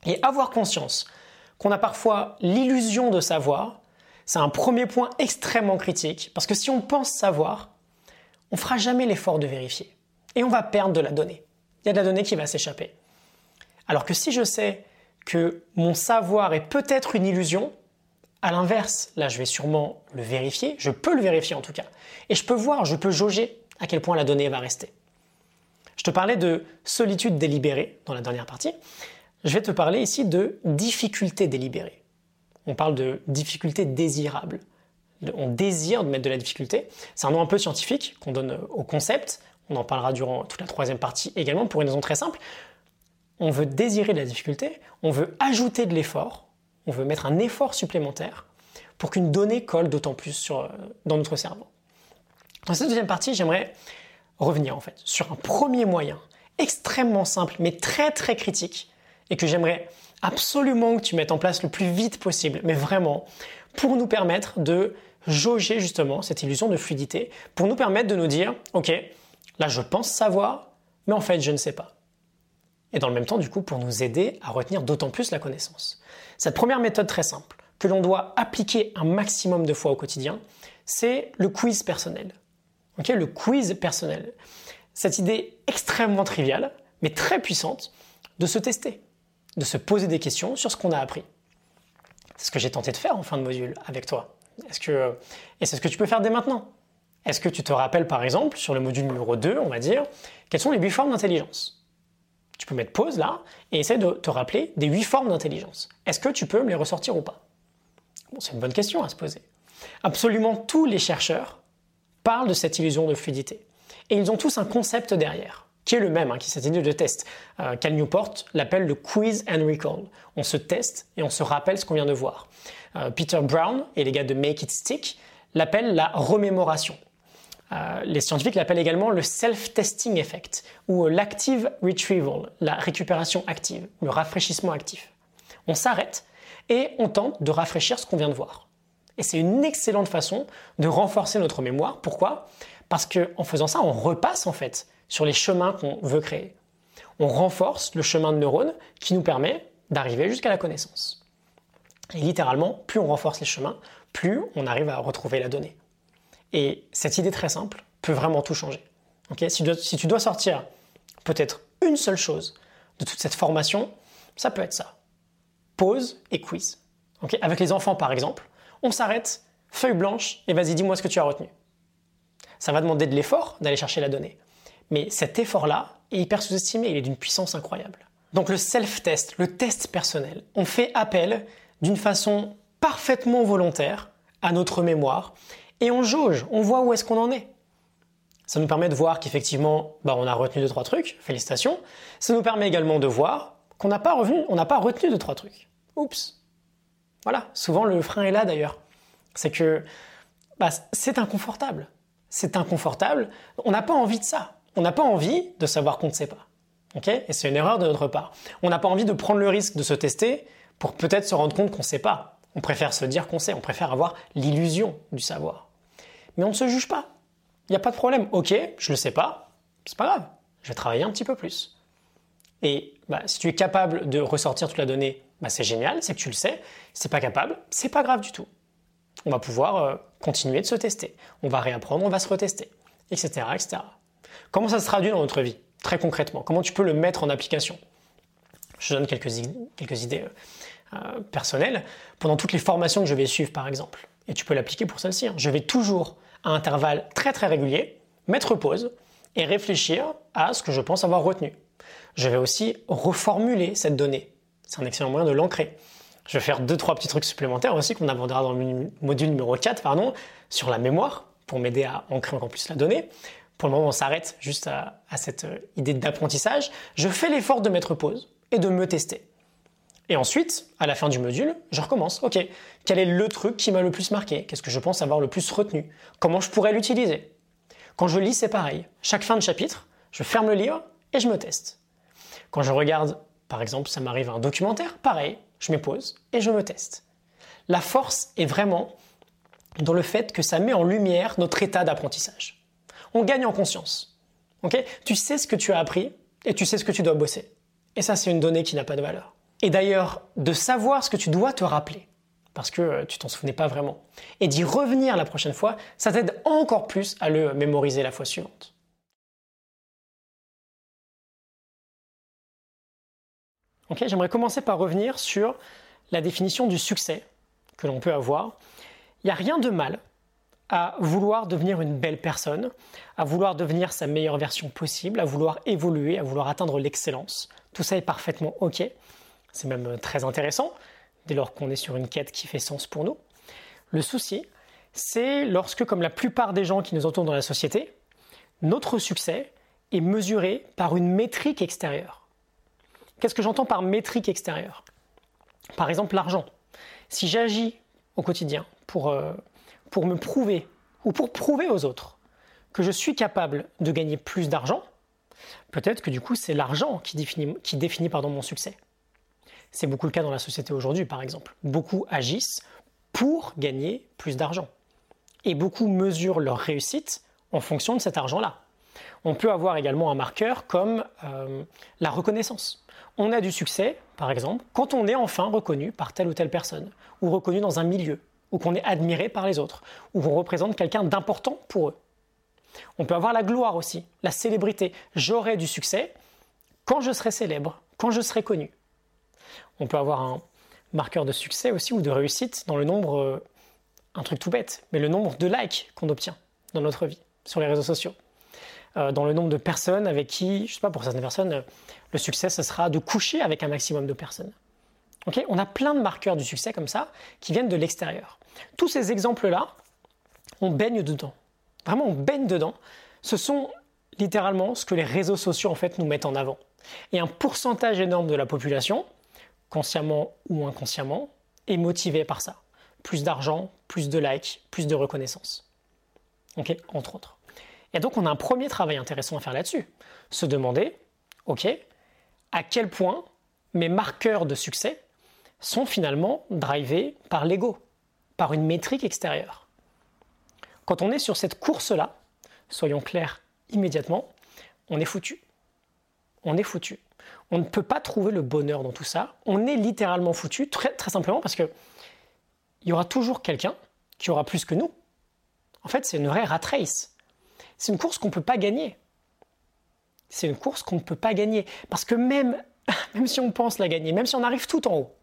Et avoir conscience qu'on a parfois l'illusion de savoir, c'est un premier point extrêmement critique, parce que si on pense savoir, on fera jamais l'effort de vérifier. Et on va perdre de la donnée. Il y a de la donnée qui va s'échapper. Alors que si je sais que mon savoir est peut-être une illusion, à l'inverse, là je vais sûrement le vérifier, je peux le vérifier en tout cas, et je peux voir, je peux jauger à quel point la donnée va rester. Je te parlais de solitude délibérée dans la dernière partie, je vais te parler ici de difficulté délibérée. On parle de difficulté désirable. On désire de mettre de la difficulté. C'est un nom un peu scientifique qu'on donne au concept. On en parlera durant toute la troisième partie également pour une raison très simple on veut désirer de la difficulté, on veut ajouter de l'effort, on veut mettre un effort supplémentaire pour qu'une donnée colle d'autant plus euh, dans notre cerveau. Dans cette deuxième partie, j'aimerais revenir en fait sur un premier moyen extrêmement simple mais très très critique et que j'aimerais absolument que tu mettes en place le plus vite possible, mais vraiment pour nous permettre de jauger justement cette illusion de fluidité, pour nous permettre de nous dire, ok, là je pense savoir, mais en fait je ne sais pas. Et dans le même temps, du coup, pour nous aider à retenir d'autant plus la connaissance. Cette première méthode très simple, que l'on doit appliquer un maximum de fois au quotidien, c'est le quiz personnel. Le quiz personnel. Cette idée extrêmement triviale, mais très puissante, de se tester, de se poser des questions sur ce qu'on a appris. C'est ce que j'ai tenté de faire en fin de module avec toi. Est-ce que, et c'est ce que tu peux faire dès maintenant. Est-ce que tu te rappelles par exemple, sur le module numéro 2, on va dire, quelles sont les huit formes d'intelligence? Tu peux mettre pause là et essayer de te rappeler des huit formes d'intelligence. Est-ce que tu peux me les ressortir ou pas? C'est une bonne question à se poser. Absolument tous les chercheurs parlent de cette illusion de fluidité. Et ils ont tous un concept derrière, qui est le même, hein, qui est de test. Euh, Cal Newport l'appelle le quiz and recall. On se teste et on se rappelle ce qu'on vient de voir. Euh, Peter Brown et les gars de Make It Stick l'appellent la remémoration. Euh, les scientifiques l'appellent également le self-testing effect ou l'active retrieval, la récupération active, le rafraîchissement actif. On s'arrête et on tente de rafraîchir ce qu'on vient de voir. Et c'est une excellente façon de renforcer notre mémoire. Pourquoi? Parce qu'en faisant ça, on repasse en fait sur les chemins qu'on veut créer. On renforce le chemin de neurones qui nous permet d'arriver jusqu'à la connaissance. Et littéralement, plus on renforce les chemins, plus on arrive à retrouver la donnée. Et cette idée très simple peut vraiment tout changer. si, tu dois, sortir peut-être une seule chose de toute cette formation, ça peut être ça. Pause et quiz. Avec les enfants par exemple, on s'arrête, feuille blanche, et vas-y dis-moi ce que tu as retenu. Ça va demander de l'effort d'aller chercher la donnée. Mais cet effort-là est hyper sous-estimé, il est d'une puissance incroyable. Donc le self-test, le test personnel, on fait appel d'une façon parfaitement volontaire à notre mémoire et on jauge, on voit où est-ce qu'on en est. Ça nous permet de voir qu'effectivement, bah, on a retenu deux trois trucs, félicitations. Ça nous permet également de voir qu'on n'a pas, pas retenu deux trois trucs. Oups. Voilà, souvent le frein est là d'ailleurs. C'est que bah, c'est inconfortable. C'est inconfortable. On n'a pas envie de ça. On n'a pas envie de savoir qu'on ne sait pas. Et c'est une erreur de notre part. On n'a pas envie de prendre le risque de se tester pour peut-être se rendre compte qu'on ne sait pas. On préfère se dire qu'on sait, on préfère avoir l'illusion du savoir mais on ne se juge pas. Il n'y a pas de problème. Ok, je ne le sais pas, c'est pas grave. Je vais travailler un petit peu plus. Et bah, si tu es capable de ressortir toute la donnée, bah, c'est génial, c'est que tu le sais. Si pas capable, c'est pas grave du tout. On va pouvoir euh, continuer de se tester. On va réapprendre, on va se retester, etc., etc. Comment ça se traduit dans notre vie, très concrètement? Comment tu peux le mettre en application? Je donne quelques, quelques idées euh, euh, personnelles. Pendant toutes les formations que je vais suivre, par exemple, et tu peux l'appliquer pour celle-ci. Hein. Je vais toujours, à intervalles très très réguliers, mettre pause et réfléchir à ce que je pense avoir retenu. Je vais aussi reformuler cette donnée. C'est un excellent moyen de l'ancrer. Je vais faire deux, trois petits trucs supplémentaires aussi qu'on abordera dans le module numéro 4, pardon, sur la mémoire, pour m'aider à ancrer encore plus la donnée. Pour le moment, on s'arrête juste à, cette euh, idée d'apprentissage. Je fais l'effort de mettre pause et de me tester. Et ensuite, à la fin du module, je recommence. Ok, quel est le truc qui m'a le plus marqué? Qu'est-ce que je pense avoir le plus retenu? Comment je pourrais l'utiliser? Quand je lis, c'est pareil. Chaque fin de chapitre, je ferme le livre et je me teste. Quand je regarde, par exemple, ça m'arrive un documentaire, pareil, je me pose et je me teste. La force est vraiment dans le fait que ça met en lumière notre état d'apprentissage. On gagne en conscience. Ok? Tu sais ce que tu as appris et tu sais ce que tu dois bosser. Et ça, c'est une donnée qui n'a pas de valeur. Et d'ailleurs, de savoir ce que tu dois te rappeler, parce que euh, tu t'en souvenais pas vraiment, et d'y revenir la prochaine fois, ça t'aide encore plus à le mémoriser la fois suivante. Ok, j'aimerais commencer par revenir sur la définition du succès que l'on peut avoir. Il n'y a rien de mal à vouloir devenir une belle personne, à vouloir devenir sa meilleure version possible, à vouloir évoluer, à vouloir atteindre l'excellence. Tout ça est parfaitement OK. C'est même très intéressant, dès lors qu'on est sur une quête qui fait sens pour nous. Le souci, c'est lorsque, comme la plupart des gens qui nous entourent dans la société, notre succès est mesuré par une métrique extérieure. Qu'est-ce que j'entends par métrique extérieure? Par exemple, l'argent. Si j'agis au quotidien pour, euh, pour me prouver ou pour prouver aux autres que je suis capable de gagner plus d'argent, peut-être que du coup c'est l'argent qui définit, qui définit mon succès. C'est beaucoup le cas dans la société aujourd'hui par exemple. Beaucoup agissent pour gagner plus d'argent. Et beaucoup mesurent leur réussite en fonction de cet argent-là. On peut avoir également un marqueur comme euh, la reconnaissance. On a du succès, par exemple, quand on est enfin reconnu par telle ou telle personne, ou reconnu dans un milieu, ou qu'on est admiré par les autres, ou qu'on représente quelqu'un d'important pour eux. On peut avoir la gloire aussi, la célébrité. J'aurai du succès quand je serai célèbre, quand je serai connu. On peut avoir un marqueur de succès aussi ou de réussite dans le nombre, euh, un truc tout bête, mais le nombre de likes qu'on obtient dans notre vie sur les réseaux sociaux. Euh, dans le nombre de personnes avec qui, je sais pas, pour certaines personnes, le succès, ce sera de coucher avec un maximum de personnes. on a plein de marqueurs du succès comme ça qui viennent de l'extérieur. Tous ces exemples-là, on baigne dedans. Vraiment, on baigne dedans. Ce sont littéralement ce que les réseaux sociaux en fait nous mettent en avant. Et un pourcentage énorme de la population, consciemment ou inconsciemment, est motivé par ça. Plus d'argent, plus de likes, plus de reconnaissance. Entre autres. Et donc on a un premier travail intéressant à faire là-dessus. Se demander, ok, à quel point mes marqueurs de succès sont finalement drivés par l'ego, par une métrique extérieure. Quand on est sur cette course-là, soyons clairs immédiatement, on est foutu. On est foutu. On ne peut pas trouver le bonheur dans tout ça. On est littéralement foutu, très, très simplement parce que il y aura toujours quelqu'un qui aura plus que nous. En fait, c'est une vraie rat. C'est une course qu'on ne peut pas gagner. C'est une course qu'on ne peut pas gagner. Parce que même, même si on pense la gagner, même si on arrive tout en haut,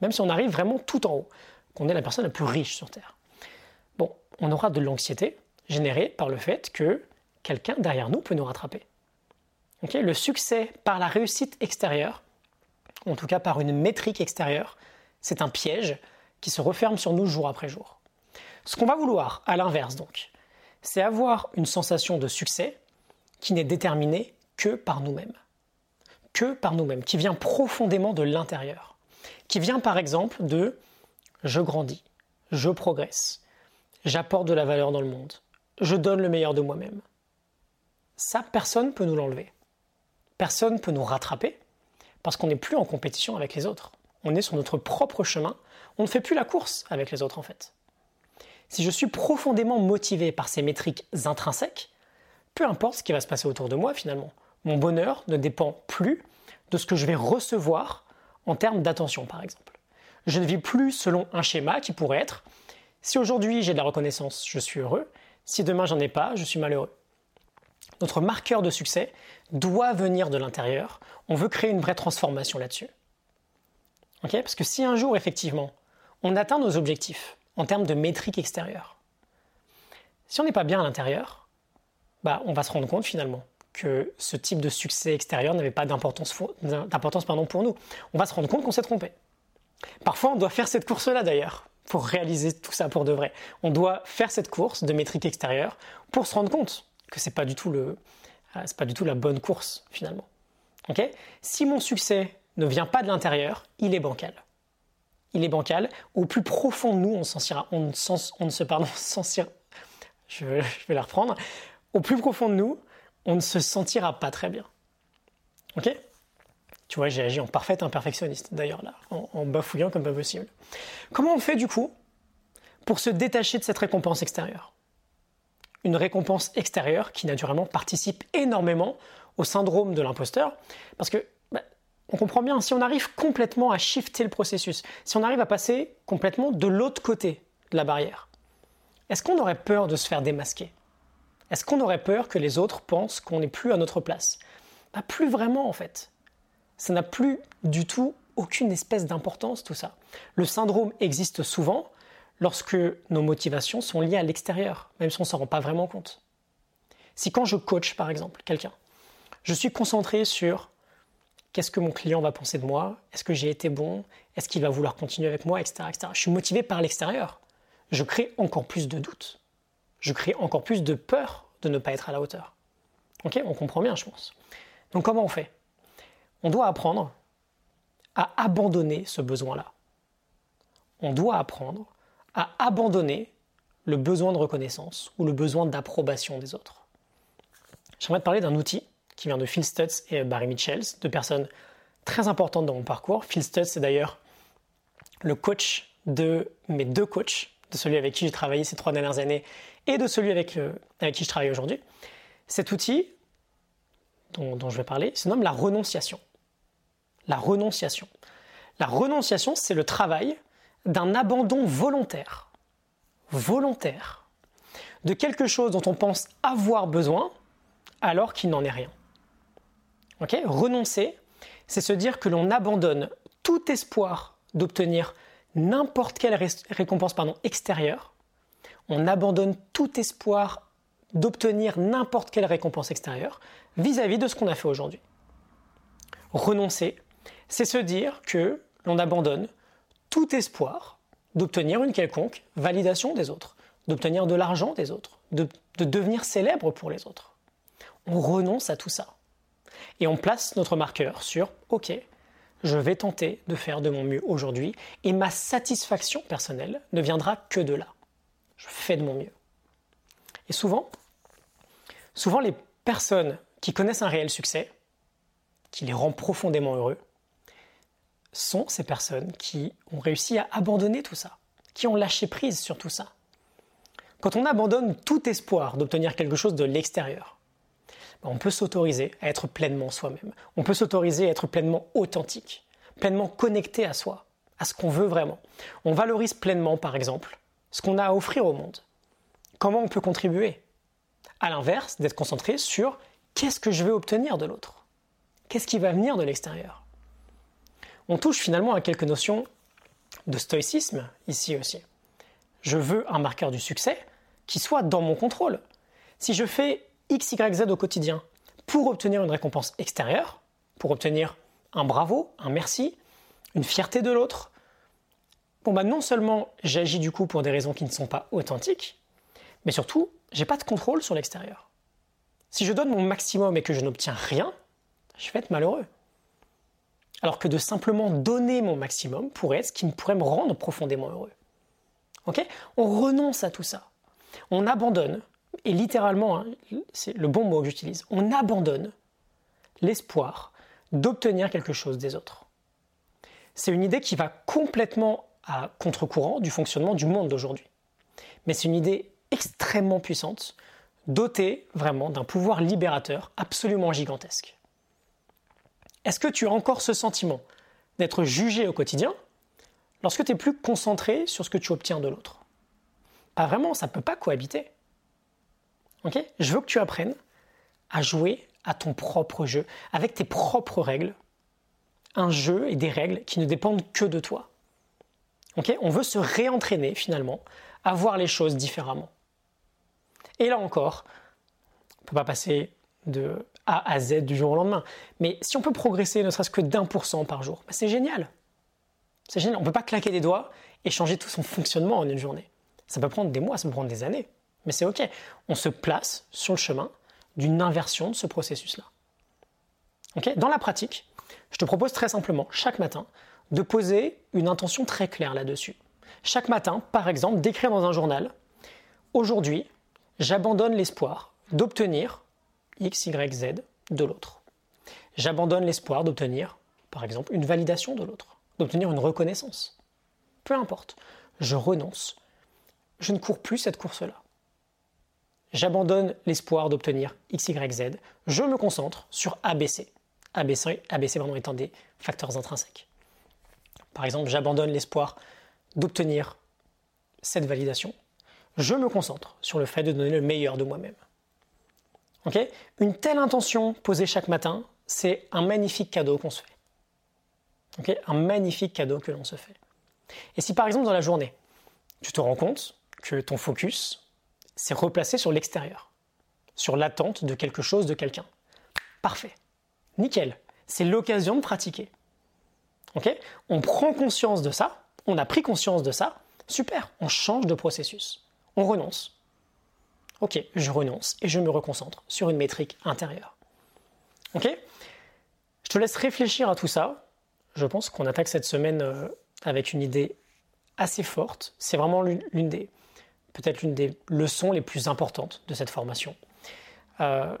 même si on arrive vraiment tout en haut, qu'on est la personne la plus riche sur Terre, on aura de l'anxiété générée par le fait que quelqu'un derrière nous peut nous rattraper. Le succès par la réussite extérieure, en tout cas par une métrique extérieure, c'est un piège qui se referme sur nous jour après jour. Ce qu'on va vouloir, à l'inverse donc, c'est avoir une sensation de succès qui n'est déterminée que par nous-mêmes. Que par nous-mêmes, qui vient profondément de l'intérieur. Qui vient par exemple de je grandis, je progresse, j'apporte de la valeur dans le monde, je donne le meilleur de moi-même. Ça, personne ne peut nous l'enlever. Personne ne peut nous rattraper parce qu'on n'est plus en compétition avec les autres. On est sur notre propre chemin. On ne fait plus la course avec les autres en fait. Si je suis profondément motivé par ces métriques intrinsèques, peu importe ce qui va se passer autour de moi finalement, mon bonheur ne dépend plus de ce que je vais recevoir en termes d'attention par exemple. Je ne vis plus selon un schéma qui pourrait être si aujourd'hui j'ai de la reconnaissance, je suis heureux, si demain j'en ai pas, je suis malheureux. Notre marqueur de succès doit venir de l'intérieur. On veut créer une vraie transformation là-dessus. Parce que si un jour, effectivement, on atteint nos objectifs, en termes de métrique extérieure. Si on n'est pas bien à l'intérieur, bah, on va se rendre compte finalement que ce type de succès extérieur n'avait pas d'importance pour nous. On va se rendre compte qu'on s'est trompé. Parfois, on doit faire cette course-là d'ailleurs pour réaliser tout ça pour de vrai. On doit faire cette course de métrique extérieure pour se rendre compte que c'est pas du tout euh, pas du tout la bonne course finalement. Si mon succès ne vient pas de l'intérieur, il est bancal il est bancal. Au plus profond de nous, on, sentira, ne se pardon, je, je vais la reprendre. Au plus profond de nous, on ne se sentira pas très bien. Ok? Tu vois, j'ai agi en parfait imperfectionniste, d'ailleurs, là, en, bafouillant comme pas possible. Comment on fait, du coup, pour se détacher de cette récompense extérieure? Une récompense extérieure qui, naturellement, participe énormément au syndrome de l'imposteur, parce que on comprend bien, si on arrive complètement à shifter le processus, si on arrive à passer complètement de l'autre côté de la barrière, est-ce qu'on aurait peur de se faire démasquer? Est-ce qu'on aurait peur que les autres pensent qu'on n'est plus à notre place? Pas Plus vraiment en fait. Ça n'a plus du tout aucune espèce d'importance tout ça. Le syndrome existe souvent lorsque nos motivations sont liées à l'extérieur, même si on ne s'en rend pas vraiment compte. Si quand je coach par exemple quelqu'un, je suis concentré sur Qu'est-ce que mon client va penser de moi Est-ce que j'ai été bon Est-ce qu'il va vouloir continuer avec moi etc., Je suis motivé par l'extérieur. Je crée encore plus de doutes. Je crée encore plus de peur de ne pas être à la hauteur. Ok On comprend bien, je pense. Donc comment on fait? On doit apprendre à abandonner ce besoin-là. On doit apprendre à abandonner le besoin de reconnaissance ou le besoin d'approbation des autres. J'aimerais te parler d'un outil qui vient de Phil Stutz et Barry Mitchells, deux personnes très importantes dans mon parcours. Phil Stutz, c'est d'ailleurs le coach de mes deux coachs, de celui avec qui j'ai travaillé ces trois dernières années et de celui avec, avec qui je travaille aujourd'hui. Cet outil dont, dont je vais parler se nomme la renonciation. La renonciation. La renonciation, c'est le travail d'un abandon volontaire. Volontaire. De quelque chose dont on pense avoir besoin alors qu'il n'en est rien. Renoncer, c'est se dire que l'on abandonne tout espoir d'obtenir n'importe quelle récompense extérieure. On abandonne tout espoir d'obtenir n'importe quelle récompense extérieure vis-à-vis de ce qu'on a fait aujourd'hui. Renoncer, c'est se dire que l'on abandonne tout espoir d'obtenir une quelconque validation des autres, d'obtenir de l'argent des autres, de, de, devenir célèbre pour les autres. On renonce à tout ça. Et on place notre marqueur sur OK, je vais tenter de faire de mon mieux aujourd'hui et ma satisfaction personnelle ne viendra que de là. Je fais de mon mieux. Et souvent, souvent les personnes qui connaissent un réel succès, qui les rend profondément heureux, sont ces personnes qui ont réussi à abandonner tout ça, qui ont lâché prise sur tout ça. Quand on abandonne tout espoir d'obtenir quelque chose de l'extérieur, ben, on peut s'autoriser à être pleinement soi-même. On peut s'autoriser à être pleinement authentique, pleinement connecté à soi, à ce qu'on veut vraiment. On valorise pleinement, par exemple, ce qu'on a à offrir au monde. Comment on peut contribuer? À l'inverse, d'être concentré sur qu'est-ce que je veux obtenir de l'autre? Qu'est-ce qui va venir de l'extérieur? On touche finalement à quelques notions de stoïcisme ici aussi. Je veux un marqueur du succès qui soit dans mon contrôle. Si je fais X, Z au quotidien pour obtenir une récompense extérieure, pour obtenir un bravo, un merci, une fierté de l'autre, bon bah non seulement j'agis du coup pour des raisons qui ne sont pas authentiques, mais surtout j'ai pas de contrôle sur l'extérieur. Si je donne mon maximum et que je n'obtiens rien, je vais être malheureux alors que de simplement donner mon maximum pourrait être ce qui pourrait me rendre profondément heureux. On renonce à tout ça. On abandonne, et littéralement, hein, c'est le bon mot que j'utilise, on abandonne l'espoir d'obtenir quelque chose des autres. C'est une idée qui va complètement à contre-courant du fonctionnement du monde d'aujourd'hui. Mais c'est une idée extrêmement puissante, dotée vraiment d'un pouvoir libérateur absolument gigantesque. Est-ce que tu as encore ce sentiment d'être jugé au quotidien lorsque tu es plus concentré sur ce que tu obtiens de l'autre? Pas vraiment, ça ne peut pas cohabiter. Ok? Je veux que tu apprennes à jouer à ton propre jeu, avec tes propres règles. Un jeu et des règles qui ne dépendent que de toi. On veut se réentraîner finalement à voir les choses différemment. Et là encore, on ne peut pas passer de A à Z du jour au lendemain. Mais si on peut progresser ne serait-ce que d'un pour cent par jour, bah, c'est génial. C'est génial. On ne peut pas claquer des doigts et changer tout son fonctionnement en une journée. Ça peut prendre des mois, ça peut prendre des années. Mais c'est OK. On se place sur le chemin d'une inversion de ce processus-là. Dans la pratique, je te propose très simplement, chaque matin, de poser une intention très claire là-dessus. Chaque matin, par exemple, d'écrire dans un journal Aujourd'hui, j'abandonne l'espoir d'obtenir X, Y, Z de l'autre. J'abandonne l'espoir d'obtenir, par exemple, une validation de l'autre, d'obtenir une reconnaissance. Peu importe, je renonce. Je ne cours plus cette course-là. J'abandonne l'espoir d'obtenir X, Y, Z. Je me concentre sur ABC. ABC, ABC pardon, étant des facteurs intrinsèques. Par exemple, j'abandonne l'espoir d'obtenir cette validation. Je me concentre sur le fait de donner le meilleur de moi-même une telle intention posée chaque matin, c'est un magnifique cadeau qu'on se fait. un magnifique cadeau que l'on se fait. Et si par exemple dans la journée, tu te rends compte que ton focus s'est replacé sur l'extérieur, sur l'attente de quelque chose de quelqu'un, parfait, nickel, c'est l'occasion de pratiquer. on prend conscience de ça, on a pris conscience de ça, super, on change de processus, on renonce. Ok, je renonce et je me reconcentre sur une métrique intérieure. Ok? Je te laisse réfléchir à tout ça. Je pense qu'on attaque cette semaine euh, avec une idée assez forte. C'est vraiment l'une des, peut-être l'une des leçons les plus importantes de cette formation. Euh,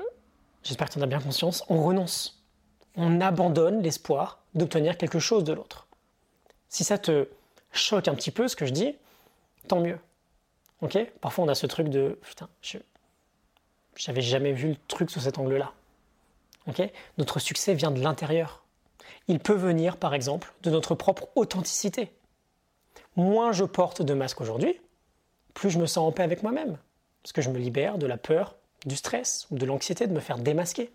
j'espère que tu en as bien conscience. On renonce. On abandonne l'espoir d'obtenir quelque chose de l'autre. Si ça te choque un petit peu ce que je dis, tant mieux. Ok Parfois on a ce truc de putain, je j'avais jamais vu le truc sous cet angle-là. Ok Notre succès vient de l'intérieur. Il peut venir, par exemple, de notre propre authenticité. Moins je porte de masque aujourd'hui, plus je me sens en paix avec moi-même. Parce que je me libère de la peur, du stress ou de l'anxiété de me faire démasquer.